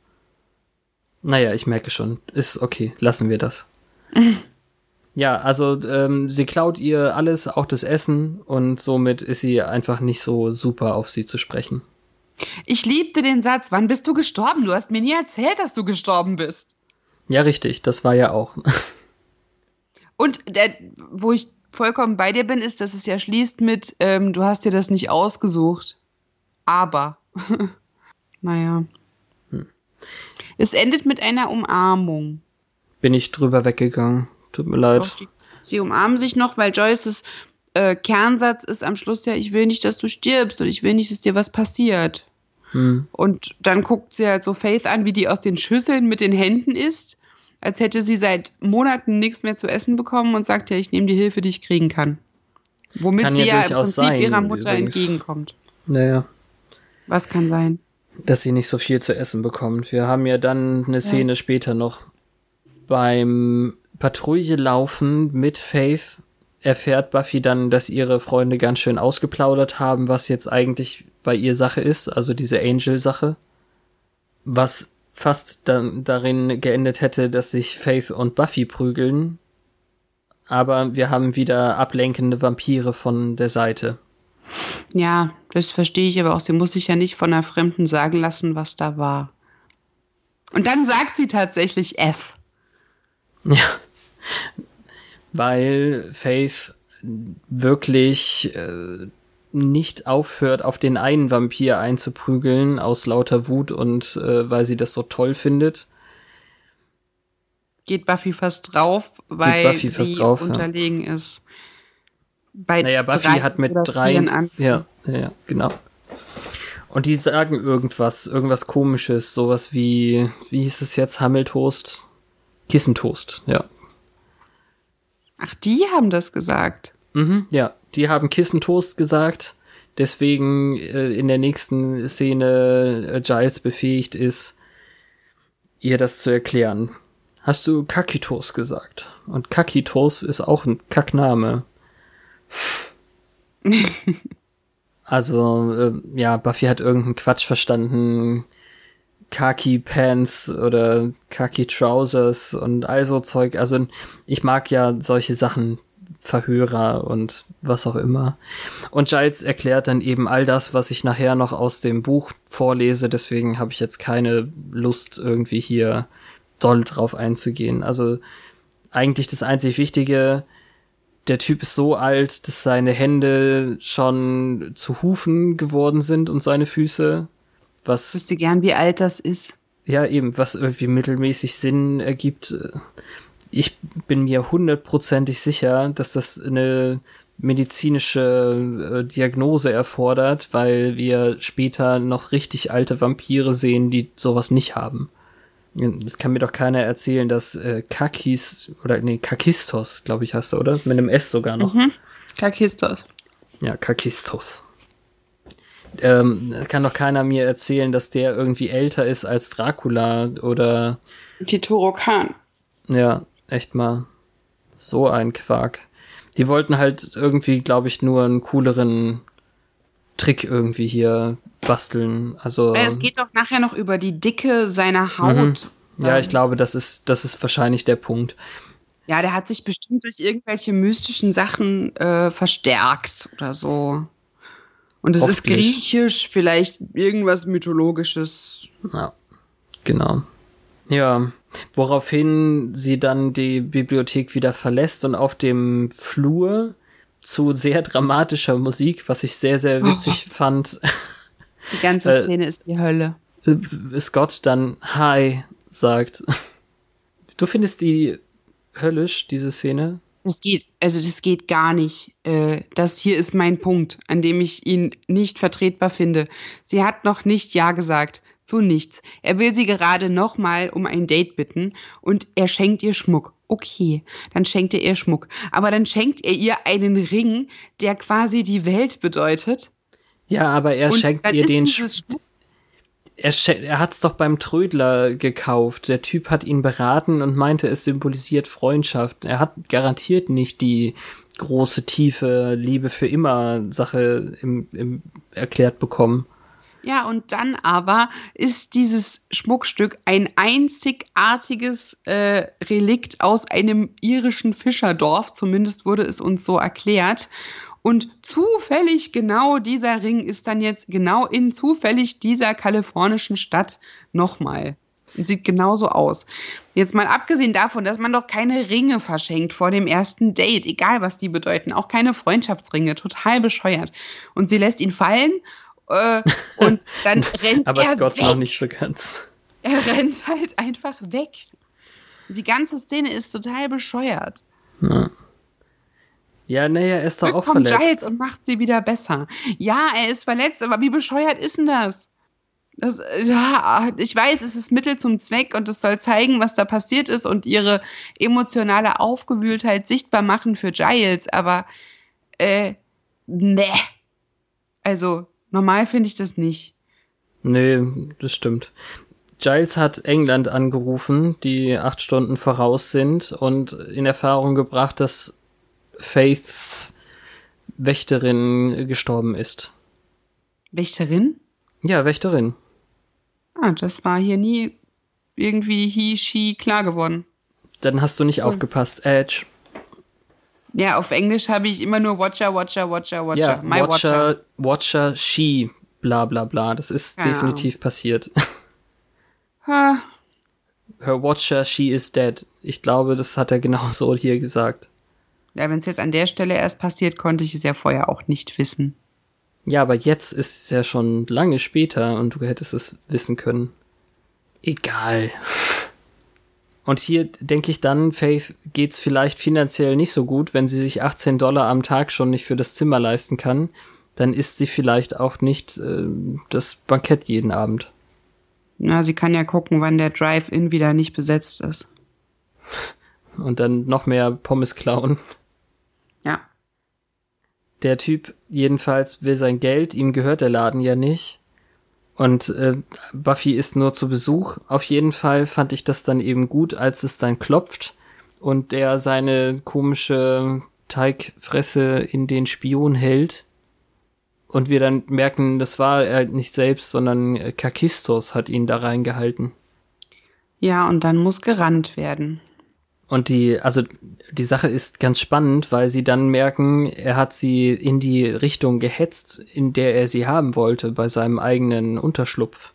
Naja, ich merke schon. Ist okay, lassen wir das. [LAUGHS] ja, also ähm, sie klaut ihr alles, auch das Essen, und somit ist sie einfach nicht so super auf sie zu sprechen.
Ich liebte den Satz, wann bist du gestorben? Du hast mir nie erzählt, dass du gestorben bist.
Ja, richtig, das war ja auch. [LAUGHS]
und der, wo ich vollkommen bei dir bin, ist, dass es ja schließt mit, ähm, du hast dir das nicht ausgesucht. Aber. [LAUGHS] naja. Hm. Es endet mit einer Umarmung.
Bin ich drüber weggegangen. Tut mir leid.
Die, sie umarmen sich noch, weil Joyces äh, Kernsatz ist am Schluss ja, ich will nicht, dass du stirbst und ich will nicht, dass dir was passiert. Hm. Und dann guckt sie halt so Faith an, wie die aus den Schüsseln mit den Händen isst, als hätte sie seit Monaten nichts mehr zu essen bekommen und sagt ja, ich nehme die Hilfe, die ich kriegen kann. Womit kann sie ja, ja im Prinzip sein, ihrer Mutter übrigens. entgegenkommt.
Naja.
Was kann sein?
Dass sie nicht so viel zu essen bekommt. Wir haben ja dann eine Szene ja. später noch beim Patrouille laufen mit Faith erfährt Buffy dann, dass ihre Freunde ganz schön ausgeplaudert haben, was jetzt eigentlich bei ihr Sache ist, also diese Angel-Sache. Was fast dann darin geendet hätte, dass sich Faith und Buffy prügeln. Aber wir haben wieder ablenkende Vampire von der Seite.
Ja, das verstehe ich aber auch. Sie muss sich ja nicht von einer Fremden sagen lassen, was da war. Und dann sagt sie tatsächlich F.
Ja weil Faith wirklich äh, nicht aufhört, auf den einen Vampir einzuprügeln aus lauter Wut und äh, weil sie das so toll findet.
Geht Buffy fast drauf, weil Buffy sie drauf, unterlegen ja. ist.
Bei naja, Buffy hat mit drei. Ja, ja, genau. Und die sagen irgendwas, irgendwas komisches, sowas wie, wie hieß es jetzt, Hammeltoast? Kissentoast, ja.
Ach, die haben das gesagt.
Mhm, ja, die haben Kissentoast gesagt. Deswegen äh, in der nächsten Szene äh, Giles befähigt ist, ihr das zu erklären. Hast du Kakitos gesagt? Und Kakitos ist auch ein Kackname. [LAUGHS] also, äh, ja, Buffy hat irgendeinen Quatsch verstanden. Khaki Pants oder Khaki Trousers und all so Zeug. Also ich mag ja solche Sachen, Verhörer und was auch immer. Und Giles erklärt dann eben all das, was ich nachher noch aus dem Buch vorlese. Deswegen habe ich jetzt keine Lust, irgendwie hier doll drauf einzugehen. Also eigentlich das einzig Wichtige, der Typ ist so alt, dass seine Hände schon zu Hufen geworden sind und seine Füße. Was,
ich wüsste gern, wie alt das ist.
Ja, eben, was irgendwie mittelmäßig Sinn ergibt. Ich bin mir hundertprozentig sicher, dass das eine medizinische äh, Diagnose erfordert, weil wir später noch richtig alte Vampire sehen, die sowas nicht haben. Es kann mir doch keiner erzählen, dass äh, Kakis oder nee, Kakistos, glaube ich, hast du, oder? Mit einem S sogar noch. Mhm.
Kakistos.
Ja, Kakistos ähm, kann doch keiner mir erzählen, dass der irgendwie älter ist als Dracula oder
Kitoro Khan.
Ja, echt mal so ein Quark. Die wollten halt irgendwie, glaube ich, nur einen cooleren Trick irgendwie hier basteln. Also
es geht doch nachher noch über die Dicke seiner Haut.
Mhm. Ja, ich glaube, das ist das ist wahrscheinlich der Punkt.
Ja, der hat sich bestimmt durch irgendwelche mystischen Sachen äh, verstärkt oder so. Und es ist griechisch, vielleicht irgendwas mythologisches.
Ja, genau. Ja, woraufhin sie dann die Bibliothek wieder verlässt und auf dem Flur zu sehr dramatischer Musik, was ich sehr, sehr witzig oh. fand.
Die ganze [LAUGHS] äh, Szene ist die Hölle.
Scott dann Hi sagt. Du findest die höllisch, diese Szene.
Das geht, also das geht gar nicht. Äh, das hier ist mein Punkt, an dem ich ihn nicht vertretbar finde. Sie hat noch nicht Ja gesagt. Zu nichts. Er will sie gerade nochmal um ein Date bitten und er schenkt ihr Schmuck. Okay, dann schenkt er ihr Schmuck. Aber dann schenkt er ihr einen Ring, der quasi die Welt bedeutet.
Ja, aber er
Und
schenkt ihr den
dieses
Sch er, er hat's doch beim Trödler gekauft. Der Typ hat ihn beraten und meinte, es symbolisiert Freundschaft. Er hat garantiert nicht die große, tiefe Liebe für immer Sache im, im erklärt bekommen.
Ja, und dann aber ist dieses Schmuckstück ein einzigartiges äh, Relikt aus einem irischen Fischerdorf, zumindest wurde es uns so erklärt. Und zufällig genau dieser Ring ist dann jetzt genau in zufällig dieser kalifornischen Stadt nochmal. Sieht genauso aus. Jetzt mal abgesehen davon, dass man doch keine Ringe verschenkt vor dem ersten Date, egal was die bedeuten, auch keine Freundschaftsringe, total bescheuert. Und sie lässt ihn fallen äh, und dann [LAUGHS] rennt
Aber
er
Scott
weg.
noch nicht so ganz.
Er rennt halt einfach weg. Die ganze Szene ist total bescheuert.
Ja, naja, er ist doch auch
kommt
verletzt.
Giles und macht sie wieder besser. Ja, er ist verletzt, aber wie bescheuert ist denn das? das ja, ich weiß, es ist Mittel zum Zweck und es soll zeigen, was da passiert ist und ihre emotionale Aufgewühltheit sichtbar machen für Giles, aber äh, ne. Also, normal finde ich das nicht.
Nö, das stimmt. Giles hat England angerufen, die acht Stunden voraus sind und in Erfahrung gebracht, dass Faith Wächterin gestorben ist.
Wächterin?
Ja, Wächterin.
Ah, das war hier nie irgendwie he, she klar geworden.
Dann hast du nicht aufgepasst, Edge.
Ja, auf Englisch habe ich immer nur Watcher, Watcher, Watcher, Watcher.
Ja,
My Watcher.
Watcher, Watcher, she, bla bla bla. Das ist
Keine
definitiv passiert.
Ha,
Her Watcher, she is dead. Ich glaube, das hat er genauso hier gesagt.
ja, wenn es jetzt an der Stelle erst passiert, konnte ich es ja vorher auch nicht wissen.
Ja, aber jetzt ist es ja schon lange später und du hättest es wissen können. Egal. Und hier denke ich dann, Faith geht's vielleicht finanziell nicht so gut, wenn sie sich 18 Dollar am Tag schon nicht für das Zimmer leisten kann, dann isst sie vielleicht auch nicht äh, das Bankett jeden Abend.
Na, sie kann ja gucken, wann der Drive-In wieder nicht besetzt ist. [LAUGHS]
Und dann noch mehr Pommes klauen.
Ja.
Der Typ jedenfalls will sein Geld, ihm gehört der Laden ja nicht. Und äh, Buffy ist nur zu Besuch. Auf jeden Fall fand ich das dann eben gut, als es dann klopft und der seine komische Teigfresse in den Spion hält. Und wir dann merken, das war er nicht selbst, sondern äh, Kakistos hat ihn da reingehalten.
Ja, und dann muss gerannt werden.
Und die, also die Sache ist ganz spannend, weil sie dann merken, er hat sie in die Richtung gehetzt, in der er sie haben wollte, bei seinem eigenen Unterschlupf.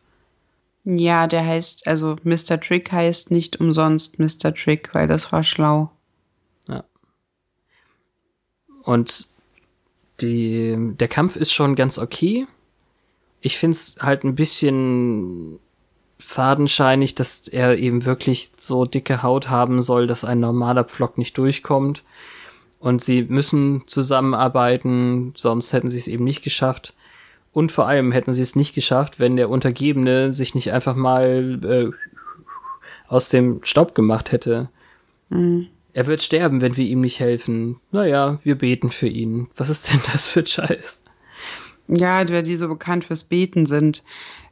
Ja, der heißt, also Mr. Trick heißt nicht umsonst Mr. Trick, weil das war schlau.
Und die, der Kampf ist schon ganz okay. Ich find's halt ein bisschen fadenscheinig, dass er eben wirklich so dicke Haut haben soll, dass ein normaler Pflock nicht durchkommt. Und sie müssen zusammenarbeiten, sonst hätten sie es eben nicht geschafft. Und vor allem hätten sie es nicht geschafft, wenn der Untergebene sich nicht einfach mal äh, aus dem Staub gemacht hätte. Er wird sterben, wenn wir ihm nicht helfen. Naja, wir beten für ihn. Was ist denn das für Scheiß?
Ja, weil die so bekannt fürs Beten sind.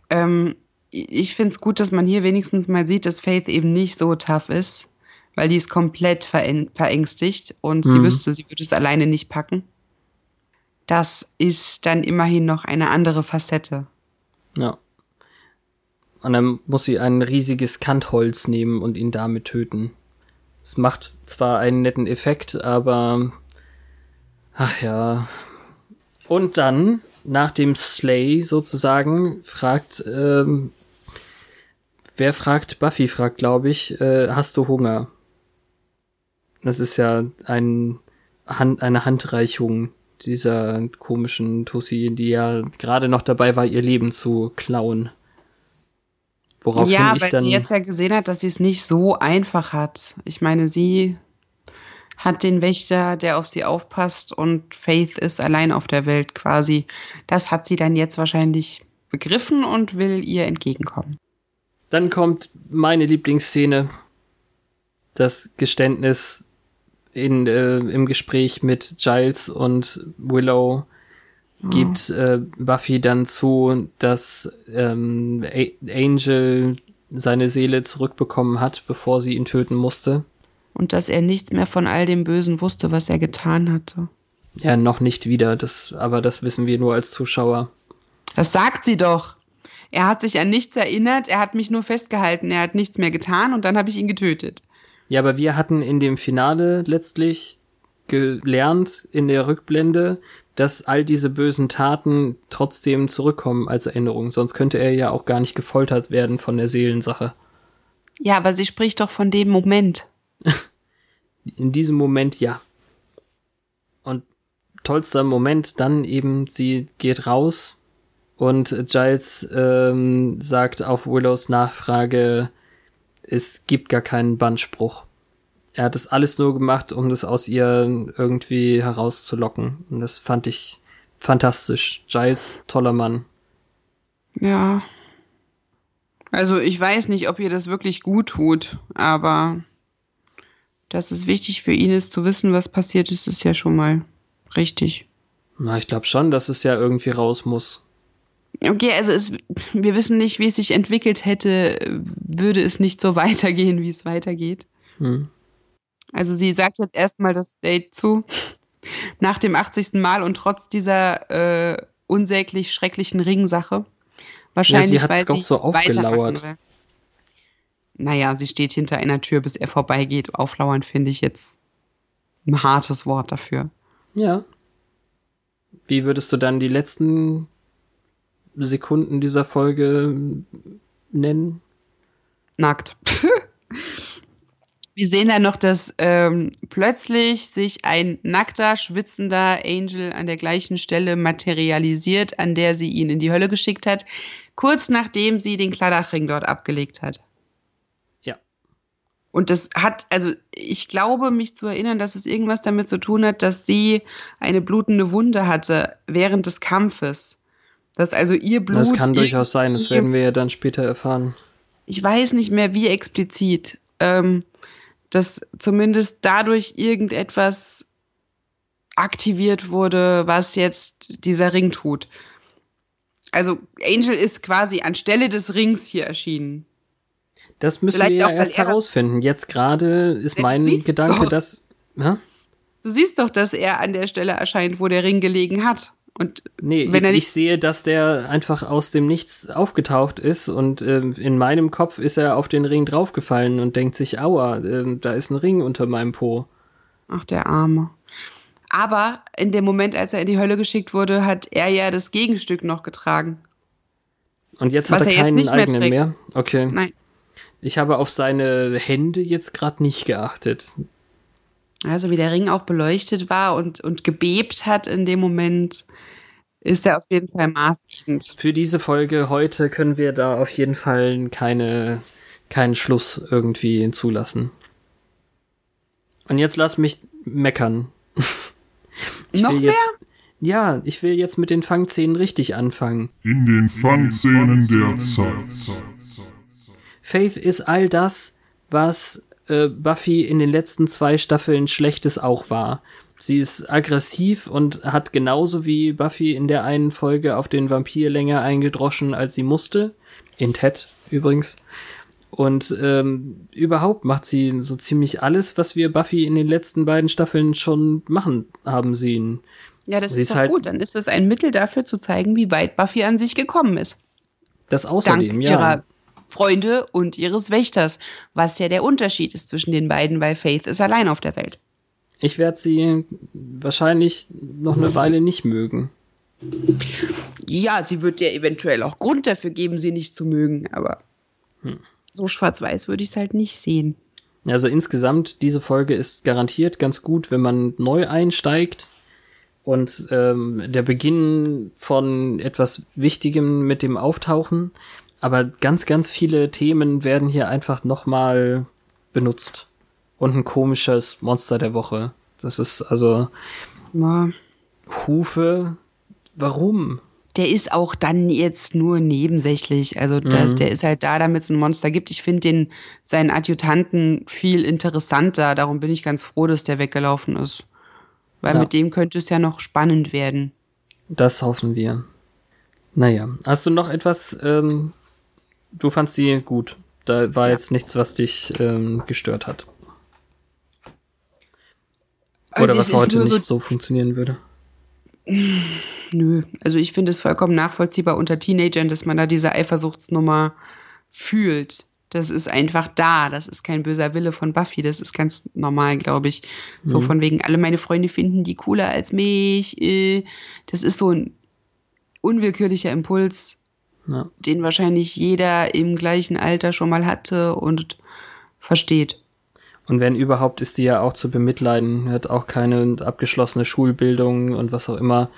Ähm, ich finde es gut, dass man hier wenigstens mal sieht, dass Faith eben nicht so tough ist, weil die ist komplett veräng- verängstigt und sie
Mhm.
wüsste, sie würde es alleine nicht packen. Das ist dann immerhin noch eine andere Facette.
Ja. Und dann muss sie ein riesiges Kantholz nehmen und ihn damit töten. Es macht zwar einen netten Effekt, aber ach ja. Und dann, nach dem Slay sozusagen, fragt, ähm, wer fragt? Buffy fragt, glaube ich, äh, hast du Hunger? Das ist ja ein, Hand, eine Handreichung dieser komischen Tussi, die ja gerade noch dabei war, ihr Leben zu klauen. Woraufhin
ja,
ich
weil
dann.
sie jetzt ja gesehen hat, dass sie es nicht so einfach hat. Ich meine, sie hat den Wächter, der auf sie aufpasst und Faith ist allein auf der Welt quasi. Das hat sie dann jetzt wahrscheinlich begriffen und will ihr entgegenkommen.
Dann kommt meine Lieblingsszene, das Geständnis in, äh, im Gespräch mit Giles und Willow gibt äh, Buffy dann zu, dass ähm, Angel seine Seele zurückbekommen hat, bevor sie ihn töten musste.
Und dass er nichts mehr von all dem Bösen wusste, was er getan hatte.
Ja, noch nicht wieder, das, aber das wissen wir nur als Zuschauer.
Das sagt sie doch. Er hat sich an nichts erinnert, er hat mich nur festgehalten, er hat nichts mehr getan und dann habe ich ihn getötet.
Ja, aber wir hatten in dem Finale letztlich gelernt in der Rückblende, dass all diese bösen Taten trotzdem zurückkommen als Erinnerung. Sonst könnte er ja auch gar nicht gefoltert werden von der Seelensache.
Ja, aber sie spricht doch von dem Moment. [LAUGHS]
in diesem Moment ja. Und tollster Moment dann eben, sie geht raus und Giles ähm, sagt auf Willows Nachfrage, es gibt gar keinen Bannspruch. Er hat es alles nur gemacht, um das aus ihr irgendwie herauszulocken. Und das fand ich fantastisch. Giles, toller Mann.
Ja. Also ich weiß nicht, ob ihr das wirklich gut tut, aber dass es wichtig für ihn ist zu wissen, was passiert ist, ist ja schon mal richtig.
Na, ich glaube schon, dass es ja irgendwie raus muss.
Okay, also es, wir wissen nicht, wie es sich entwickelt hätte, würde es nicht so [LAUGHS] weitergehen, wie es weitergeht. Hm. Also sie sagt jetzt erstmal das Date zu nach dem 80. Mal und trotz dieser äh, unsäglich schrecklichen Ringsache. Wahrscheinlich, ja,
sie hat es doch so aufgelauert.
Naja, sie steht hinter einer Tür, bis er vorbeigeht. Auflauern finde ich jetzt ein hartes Wort dafür.
Ja. Wie würdest du dann die letzten Sekunden dieser Folge nennen?
Nackt. [LAUGHS] Wir sehen dann noch, dass ähm, plötzlich sich ein nackter, schwitzender Angel an der gleichen Stelle materialisiert, an der sie ihn in die Hölle geschickt hat, kurz nachdem sie den Kladachring dort abgelegt hat.
Ja.
Und das hat, also ich glaube, mich zu erinnern, dass es irgendwas damit zu tun hat, dass sie eine blutende Wunde hatte während des Kampfes. Dass also ihr Blut.
Das kann durchaus sein, das werden wir ja dann später erfahren.
Ich weiß nicht mehr, wie explizit. Ähm, dass zumindest dadurch irgendetwas aktiviert wurde, was jetzt dieser Ring tut. Also Angel ist quasi anstelle des Rings hier erschienen.
Das müssen Vielleicht wir ja erst herausfinden. Jetzt gerade ist mein Gedanke, doch. dass. Ja?
Du siehst doch, dass er an der Stelle erscheint, wo der Ring gelegen hat. Und
nee, wenn er nicht ich sehe, dass der einfach aus dem Nichts aufgetaucht ist und äh, in meinem Kopf ist er auf den Ring draufgefallen und denkt sich, aua, äh, da ist ein Ring unter meinem Po.
Ach, der Arme. Aber in dem Moment, als er in die Hölle geschickt wurde, hat er ja das Gegenstück noch getragen.
Und jetzt hat er, er keinen eigenen mehr, mehr? Okay.
Nein.
Ich habe auf seine Hände jetzt gerade nicht geachtet.
Also wie der Ring auch beleuchtet war und, und gebebt hat in dem Moment, ist er auf jeden Fall maßgebend.
Für diese Folge heute können wir da auf jeden Fall keine, keinen Schluss irgendwie zulassen. Und jetzt lass mich meckern. [LAUGHS]
Ich Noch mehr?
ja, ich will jetzt mit den Fangszenen richtig anfangen.
In den Fangszenen der Zeit.
Faith ist all das, was äh, Buffy in den letzten zwei Staffeln Schlechtes auch war. Sie ist aggressiv und hat genauso wie Buffy in der einen Folge auf den Vampir länger eingedroschen, als sie musste. In Ted übrigens. Und ähm, überhaupt macht sie so ziemlich alles, was wir Buffy in den letzten beiden Staffeln schon machen haben sehen.
Ja, das sie ist, ist halt gut. Dann ist es ein Mittel dafür zu zeigen, wie weit Buffy an sich gekommen ist.
Das außerdem, Dank ja.
Ihrer Freunde und ihres Wächters, was ja der Unterschied ist zwischen den beiden, weil Faith ist allein auf der Welt.
Ich werde sie wahrscheinlich noch eine Weile nicht mögen.
Ja, sie wird ja eventuell auch Grund dafür geben, sie nicht zu mögen, aber hm. so schwarz-weiß würde ich es halt nicht sehen.
Also insgesamt, diese Folge ist garantiert ganz gut, wenn man neu einsteigt und ähm, der Beginn von etwas Wichtigem mit dem Auftauchen aber ganz, ganz viele Themen werden hier einfach nochmal benutzt. Und ein komisches Monster der Woche. Das ist also
Ja.
Hufe. Warum?
Der ist auch dann jetzt nur nebensächlich. Also das,
Mhm.
der ist halt da, damit es ein Monster gibt. Ich finde den seinen Adjutanten viel interessanter. Darum bin ich ganz froh, dass der weggelaufen ist. Weil
Ja.
mit dem könnte es ja noch spannend werden.
Das hoffen wir. Naja, hast du noch etwas? Ähm, du fandst sie gut. Da war
Ja.
jetzt nichts, was dich ähm, gestört hat.
Also
Oder
es
was heute nicht
so-
so funktionieren würde. [SIGHS]
Nö, also ich finde es vollkommen nachvollziehbar unter Teenagern, dass man da diese Eifersuchtsnummer fühlt. Das ist einfach da. Das ist kein böser Wille von Buffy. Das ist ganz normal, glaube ich. So
Mhm.
von wegen, alle meine Freunde finden die cooler als mich. äh, Das ist so ein unwillkürlicher Impuls,
Ja.
den wahrscheinlich jeder im gleichen Alter schon mal hatte und versteht.
Und wenn überhaupt, ist die ja auch zu bemitleiden. Hat auch keine abgeschlossene Schulbildung und was auch immer.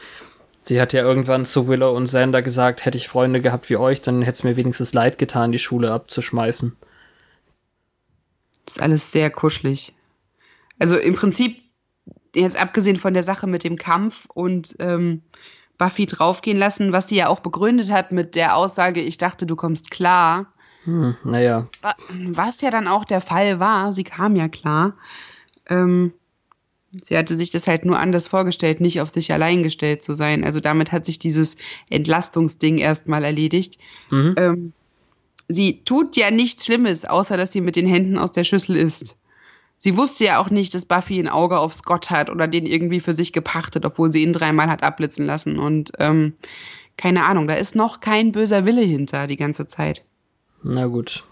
Sie hat ja irgendwann zu Willow und Xander gesagt, hätte ich Freunde gehabt wie euch, dann hätte es mir wenigstens leid getan, die Schule abzuschmeißen.
Das ist alles sehr kuschelig. Also im Prinzip, jetzt abgesehen von der Sache mit dem Kampf und ähm, Buffy draufgehen lassen, was sie ja auch begründet hat mit der Aussage, ich dachte, du kommst klar,
Hm, naja,
wa- was ja dann auch der Fall war, sie kam ja klar. Ähm, sie hatte sich das halt nur anders vorgestellt, nicht auf sich allein gestellt zu sein. Also damit hat sich dieses Entlastungsding erstmal erledigt.
Mhm.
Ähm, sie tut ja nichts Schlimmes, außer dass sie mit den Händen aus der Schüssel isst. Sie wusste ja auch nicht, dass Buffy ein Auge auf Scott hat oder den irgendwie für sich gepachtet, obwohl sie ihn dreimal hat abblitzen lassen. Und ähm, keine Ahnung, da ist noch kein böser Wille hinter die ganze Zeit.
Na gut.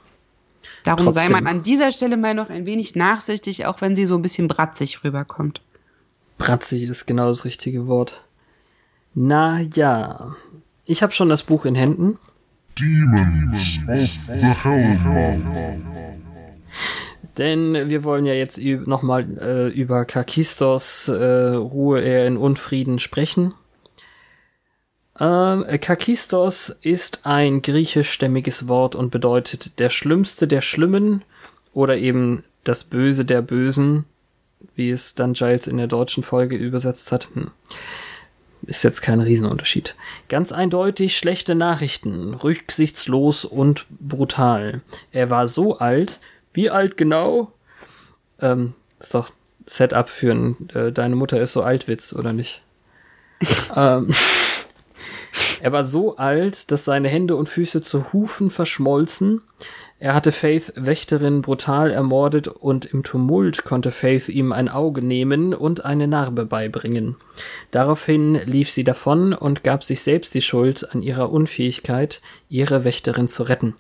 Darum sei
Trotzdem.
man an dieser Stelle mal noch ein wenig nachsichtig, auch wenn sie so ein bisschen bratzig rüberkommt.
Bratzig ist genau das richtige Wort. Na ja, ich habe schon das Buch in Händen.
Demons of the Hellmouth.
Denn wir wollen ja jetzt nochmal äh, über Kakistos äh, Ruhe er in Unfrieden sprechen. Ähm, Kakistos ist ein griechischstämmiges Wort und bedeutet der Schlimmste der Schlimmen oder eben das Böse der Bösen, wie es dann Giles in der deutschen Folge übersetzt hat. Hm. Ist jetzt kein Riesenunterschied. Ganz eindeutig schlechte Nachrichten, rücksichtslos und brutal. Er war so alt, wie alt genau? Ähm, ist doch Setup für ein äh, Deine Mutter ist so alt Witz, oder nicht? [LAUGHS] ähm, er war so alt, dass seine Hände und Füße zu Hufen verschmolzen. Er hatte Faith Wächterin brutal ermordet und im Tumult konnte Faith ihm ein Auge nehmen und eine Narbe beibringen. Daraufhin lief sie davon und gab sich selbst die Schuld an ihrer Unfähigkeit, ihre Wächterin zu retten.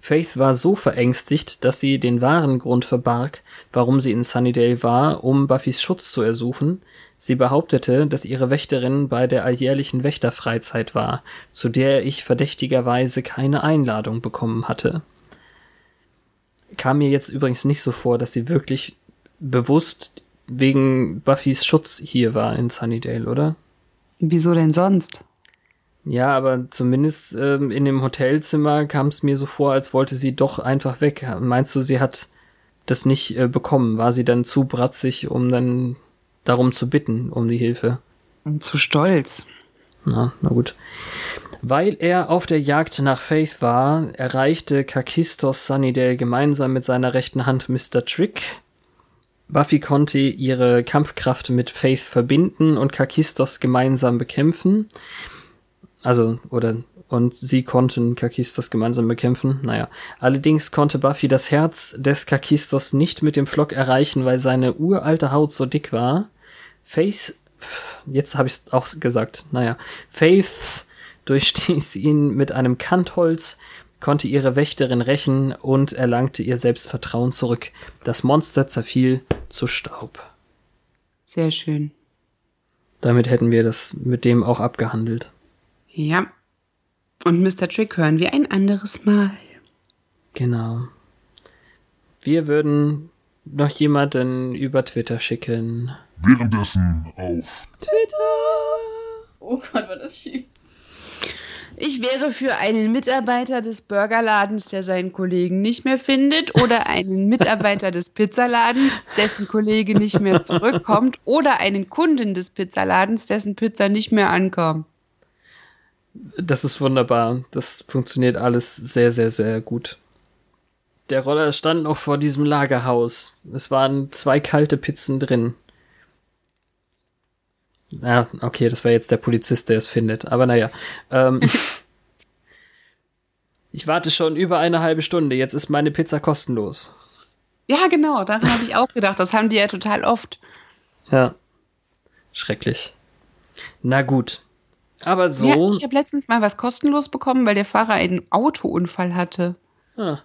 Faith war so verängstigt, dass sie den wahren Grund verbarg, warum sie in Sunnydale war, um Buffys Schutz zu ersuchen. Sie behauptete, dass ihre Wächterin bei der alljährlichen Wächterfreizeit war, zu der ich verdächtigerweise keine Einladung bekommen hatte. Kam mir jetzt übrigens nicht so vor, dass sie wirklich bewusst wegen Buffys Schutz hier war in Sunnydale, oder?
Wieso denn sonst?
Ja, aber zumindest ähm, in dem Hotelzimmer kam es mir so vor, als wollte sie doch einfach weg. Meinst du, sie hat das nicht äh, bekommen? War sie dann zu bratzig, um dann darum zu bitten, um die Hilfe?
Und zu stolz.
Na, na gut. Weil er auf der Jagd nach Faith war, erreichte Kakistos Sunnydale gemeinsam mit seiner rechten Hand Mr. Trick. Buffy konnte ihre Kampfkraft mit Faith verbinden und Kakistos gemeinsam bekämpfen. Also, oder, und sie konnten Kakistos gemeinsam bekämpfen. Naja. Allerdings konnte Buffy das Herz des Kakistos nicht mit dem Flock erreichen, weil seine uralte Haut so dick war. Faith, jetzt habe ich es auch gesagt, naja. Faith durchstieß ihn mit einem Kantholz, konnte ihre Wächterin rächen und erlangte ihr Selbstvertrauen zurück. Das Monster zerfiel zu Staub.
Sehr schön.
Damit hätten wir das mit dem auch abgehandelt.
Ja. Und Mr. Trick hören wir ein anderes Mal.
Genau. Wir würden noch jemanden über Twitter schicken.
Währenddessen auf
Twitter!
Oh Gott, war das schief.
Ich wäre für einen Mitarbeiter des Burgerladens, der seinen Kollegen nicht mehr findet, oder einen Mitarbeiter des Pizzaladens, dessen Kollege nicht mehr zurückkommt, oder einen Kunden des Pizzaladens, dessen Pizza nicht mehr ankommt.
Das ist wunderbar. Das funktioniert alles sehr, sehr, sehr gut. Der Roller stand noch vor diesem Lagerhaus. Es waren zwei kalte Pizzen drin. Ah, okay, das war jetzt der Polizist, der es findet. Aber naja. Ähm, [LAUGHS] ich warte schon über eine halbe Stunde. Jetzt ist meine Pizza kostenlos.
Ja, genau, daran habe ich auch gedacht. Das haben die ja total oft.
Ja. Schrecklich. Na gut. Aber so.
Ja, ich habe letztens mal was kostenlos bekommen, weil der Fahrer einen Autounfall hatte.
ah,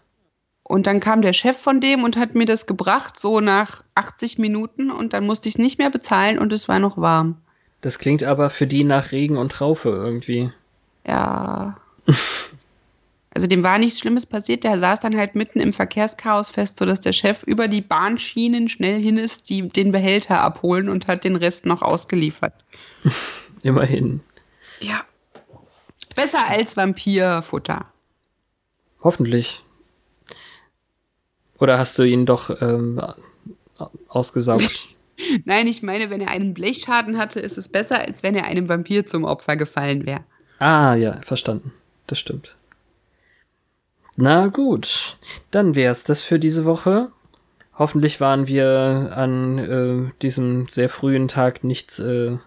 Und dann kam der Chef von dem und hat mir das gebracht, so nach 80 Minuten. Und dann musste ich es nicht mehr bezahlen und es war noch warm.
das klingt aber für die nach Regen und Traufe irgendwie.
Ja. [LAUGHS] Also dem war nichts Schlimmes passiert. Der saß dann halt mitten im Verkehrschaos fest, sodass der Chef über die Bahnschienen schnell hin ist, die den Behälter abholen und hat den Rest noch ausgeliefert. [LAUGHS]
Immerhin.
Ja. Besser als Vampirfutter.
Hoffentlich. Oder hast du ihn doch ähm, ausgesaugt? [LAUGHS]
Nein, ich meine, wenn er einen Blechschaden hatte, ist es besser, als wenn er einem Vampir zum Opfer gefallen wäre.
ah, ja, verstanden. Das stimmt. Na gut, dann wär's das für diese Woche. Hoffentlich waren wir an äh, diesem sehr frühen Tag nicht äh,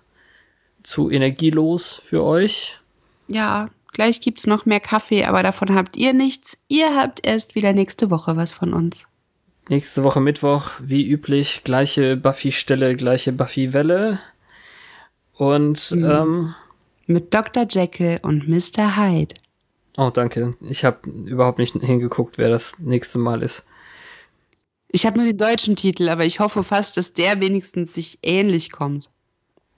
zu energielos für euch.
Ja, gleich gibt's noch mehr Kaffee, aber davon habt ihr nichts. Ihr habt erst wieder nächste Woche was von uns.
Nächste Woche Mittwoch, wie üblich, gleiche Buffy-Stelle, gleiche Buffy-Welle. Und,
Mhm.
ähm,
Mit Dr. Jekyll und Mr. Hyde.
oh, danke. Ich habe überhaupt nicht hingeguckt, wer das nächste Mal ist.
Ich habe nur den deutschen Titel, aber ich hoffe fast, dass der wenigstens sich ähnlich kommt.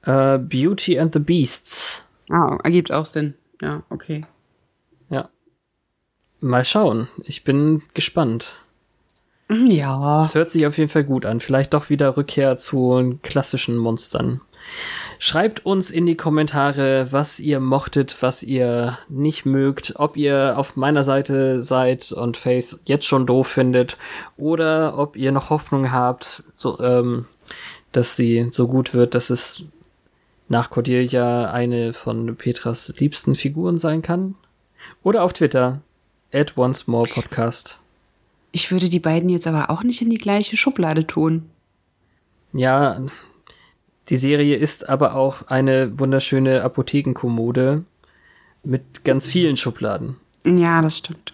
Äh, Beauty and the Beasts.
Ah, ergibt auch Sinn. Ja, okay.
Ja. Mal schauen. Ich bin gespannt.
Hm, Ja.
Es hört sich auf jeden Fall gut an. Vielleicht doch wieder Rückkehr zu klassischen Monstern. Schreibt uns in die Kommentare, was ihr mochtet, was ihr nicht mögt, ob ihr auf meiner Seite seid und Faith jetzt schon doof findet oder ob ihr noch Hoffnung habt, so, ähm, dass sie so gut wird, dass es nach Cordelia eine von Petras liebsten Figuren sein kann. Oder auf Twitter, at once more podcast.
Ich würde die beiden jetzt aber auch nicht in die gleiche Schublade tun.
Ja, die Serie ist aber auch eine wunderschöne Apothekenkommode mit ganz vielen Schubladen.
Ja, das stimmt.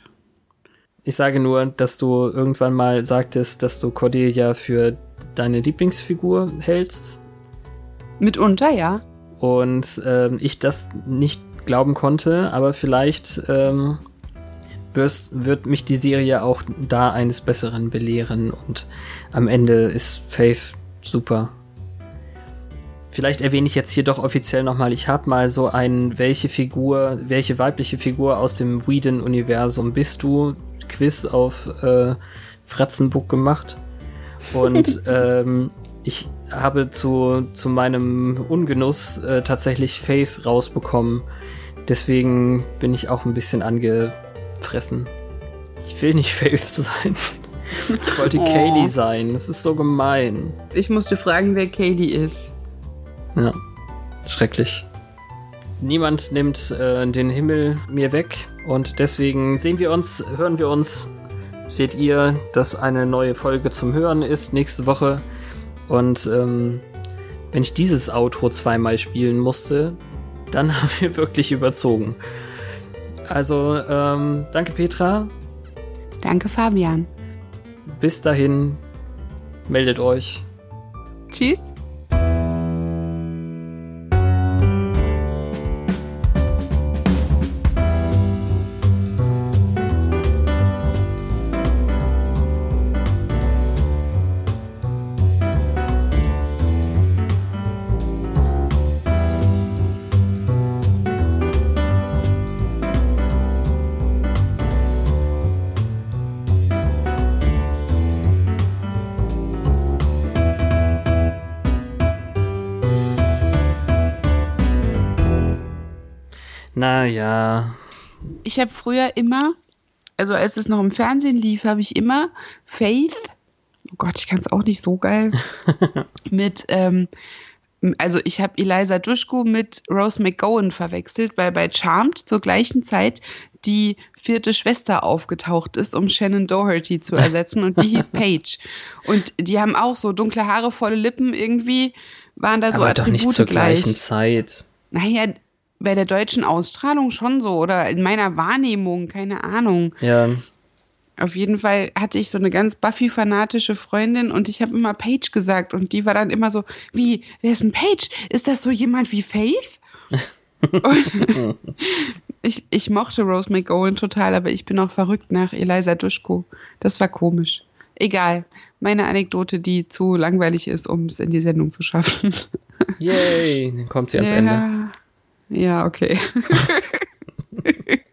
Ich sage nur, dass du irgendwann mal sagtest, dass du Cordelia für deine Lieblingsfigur hältst
Mitunter, ja.
und ähm, ich das nicht glauben konnte, aber vielleicht ähm, wirst, wird mich die Serie auch da eines Besseren belehren und am Ende ist Faith super. Vielleicht erwähne ich jetzt hier doch offiziell nochmal, ich habe mal so ein welche Figur, welche weibliche Figur aus dem Whedon-Universum bist du Quiz auf äh, Fratzenbook gemacht. Und [LAUGHS] ähm, ich habe zu, zu meinem Ungenuss äh, tatsächlich Faith rausbekommen. Deswegen bin ich auch ein bisschen angefressen. Ich will nicht [LAUGHS] Faith sein. Ich wollte [LAUGHS]
Oh.
Kaylee sein. Das ist so gemein.
Ich musste fragen, wer Kaylee ist.
Ja, schrecklich. Niemand nimmt äh, den Himmel mir weg und deswegen sehen wir uns, hören wir uns, seht ihr, dass eine neue Folge zum Hören ist nächste Woche. Und ähm, wenn ich dieses Outro zweimal spielen musste, dann [LAUGHS] haben wir wirklich überzogen. Also, ähm, danke Petra.
Danke, Fabian.
Bis dahin, meldet euch.
Tschüss.
Naja,
ich habe früher immer, also als es noch im Fernsehen lief, habe ich immer Faith, oh Gott, ich kann es auch nicht so geil, [LAUGHS] mit, ähm, also ich habe Eliza Dushku mit Rose McGowan verwechselt, weil bei Charmed zur gleichen Zeit die vierte Schwester aufgetaucht ist, um Shannon Doherty zu [LAUGHS] ersetzen und die hieß Paige. Und die haben auch so dunkle Haare, volle Lippen irgendwie, waren da so
Aber doch
Attribute
nicht zur
gleich.
gleichen Zeit.
Naja, bei der deutschen Ausstrahlung schon so oder in meiner Wahrnehmung, keine Ahnung.
Ja.
Auf jeden Fall hatte ich so eine ganz Buffy-fanatische Freundin und ich habe immer Paige gesagt und die war dann immer so, wie, wer ist denn Paige? Ist das so jemand wie Faith? [LAUGHS] und ich, ich mochte Rose McGowan total, aber ich bin auch verrückt nach Eliza Duschko. Das war komisch. Egal. Meine Anekdote, die zu langweilig ist, um es in die Sendung zu schaffen.
Yay, dann kommt sie ans
ja.
Ende.
Ja, okay. [LAUGHS]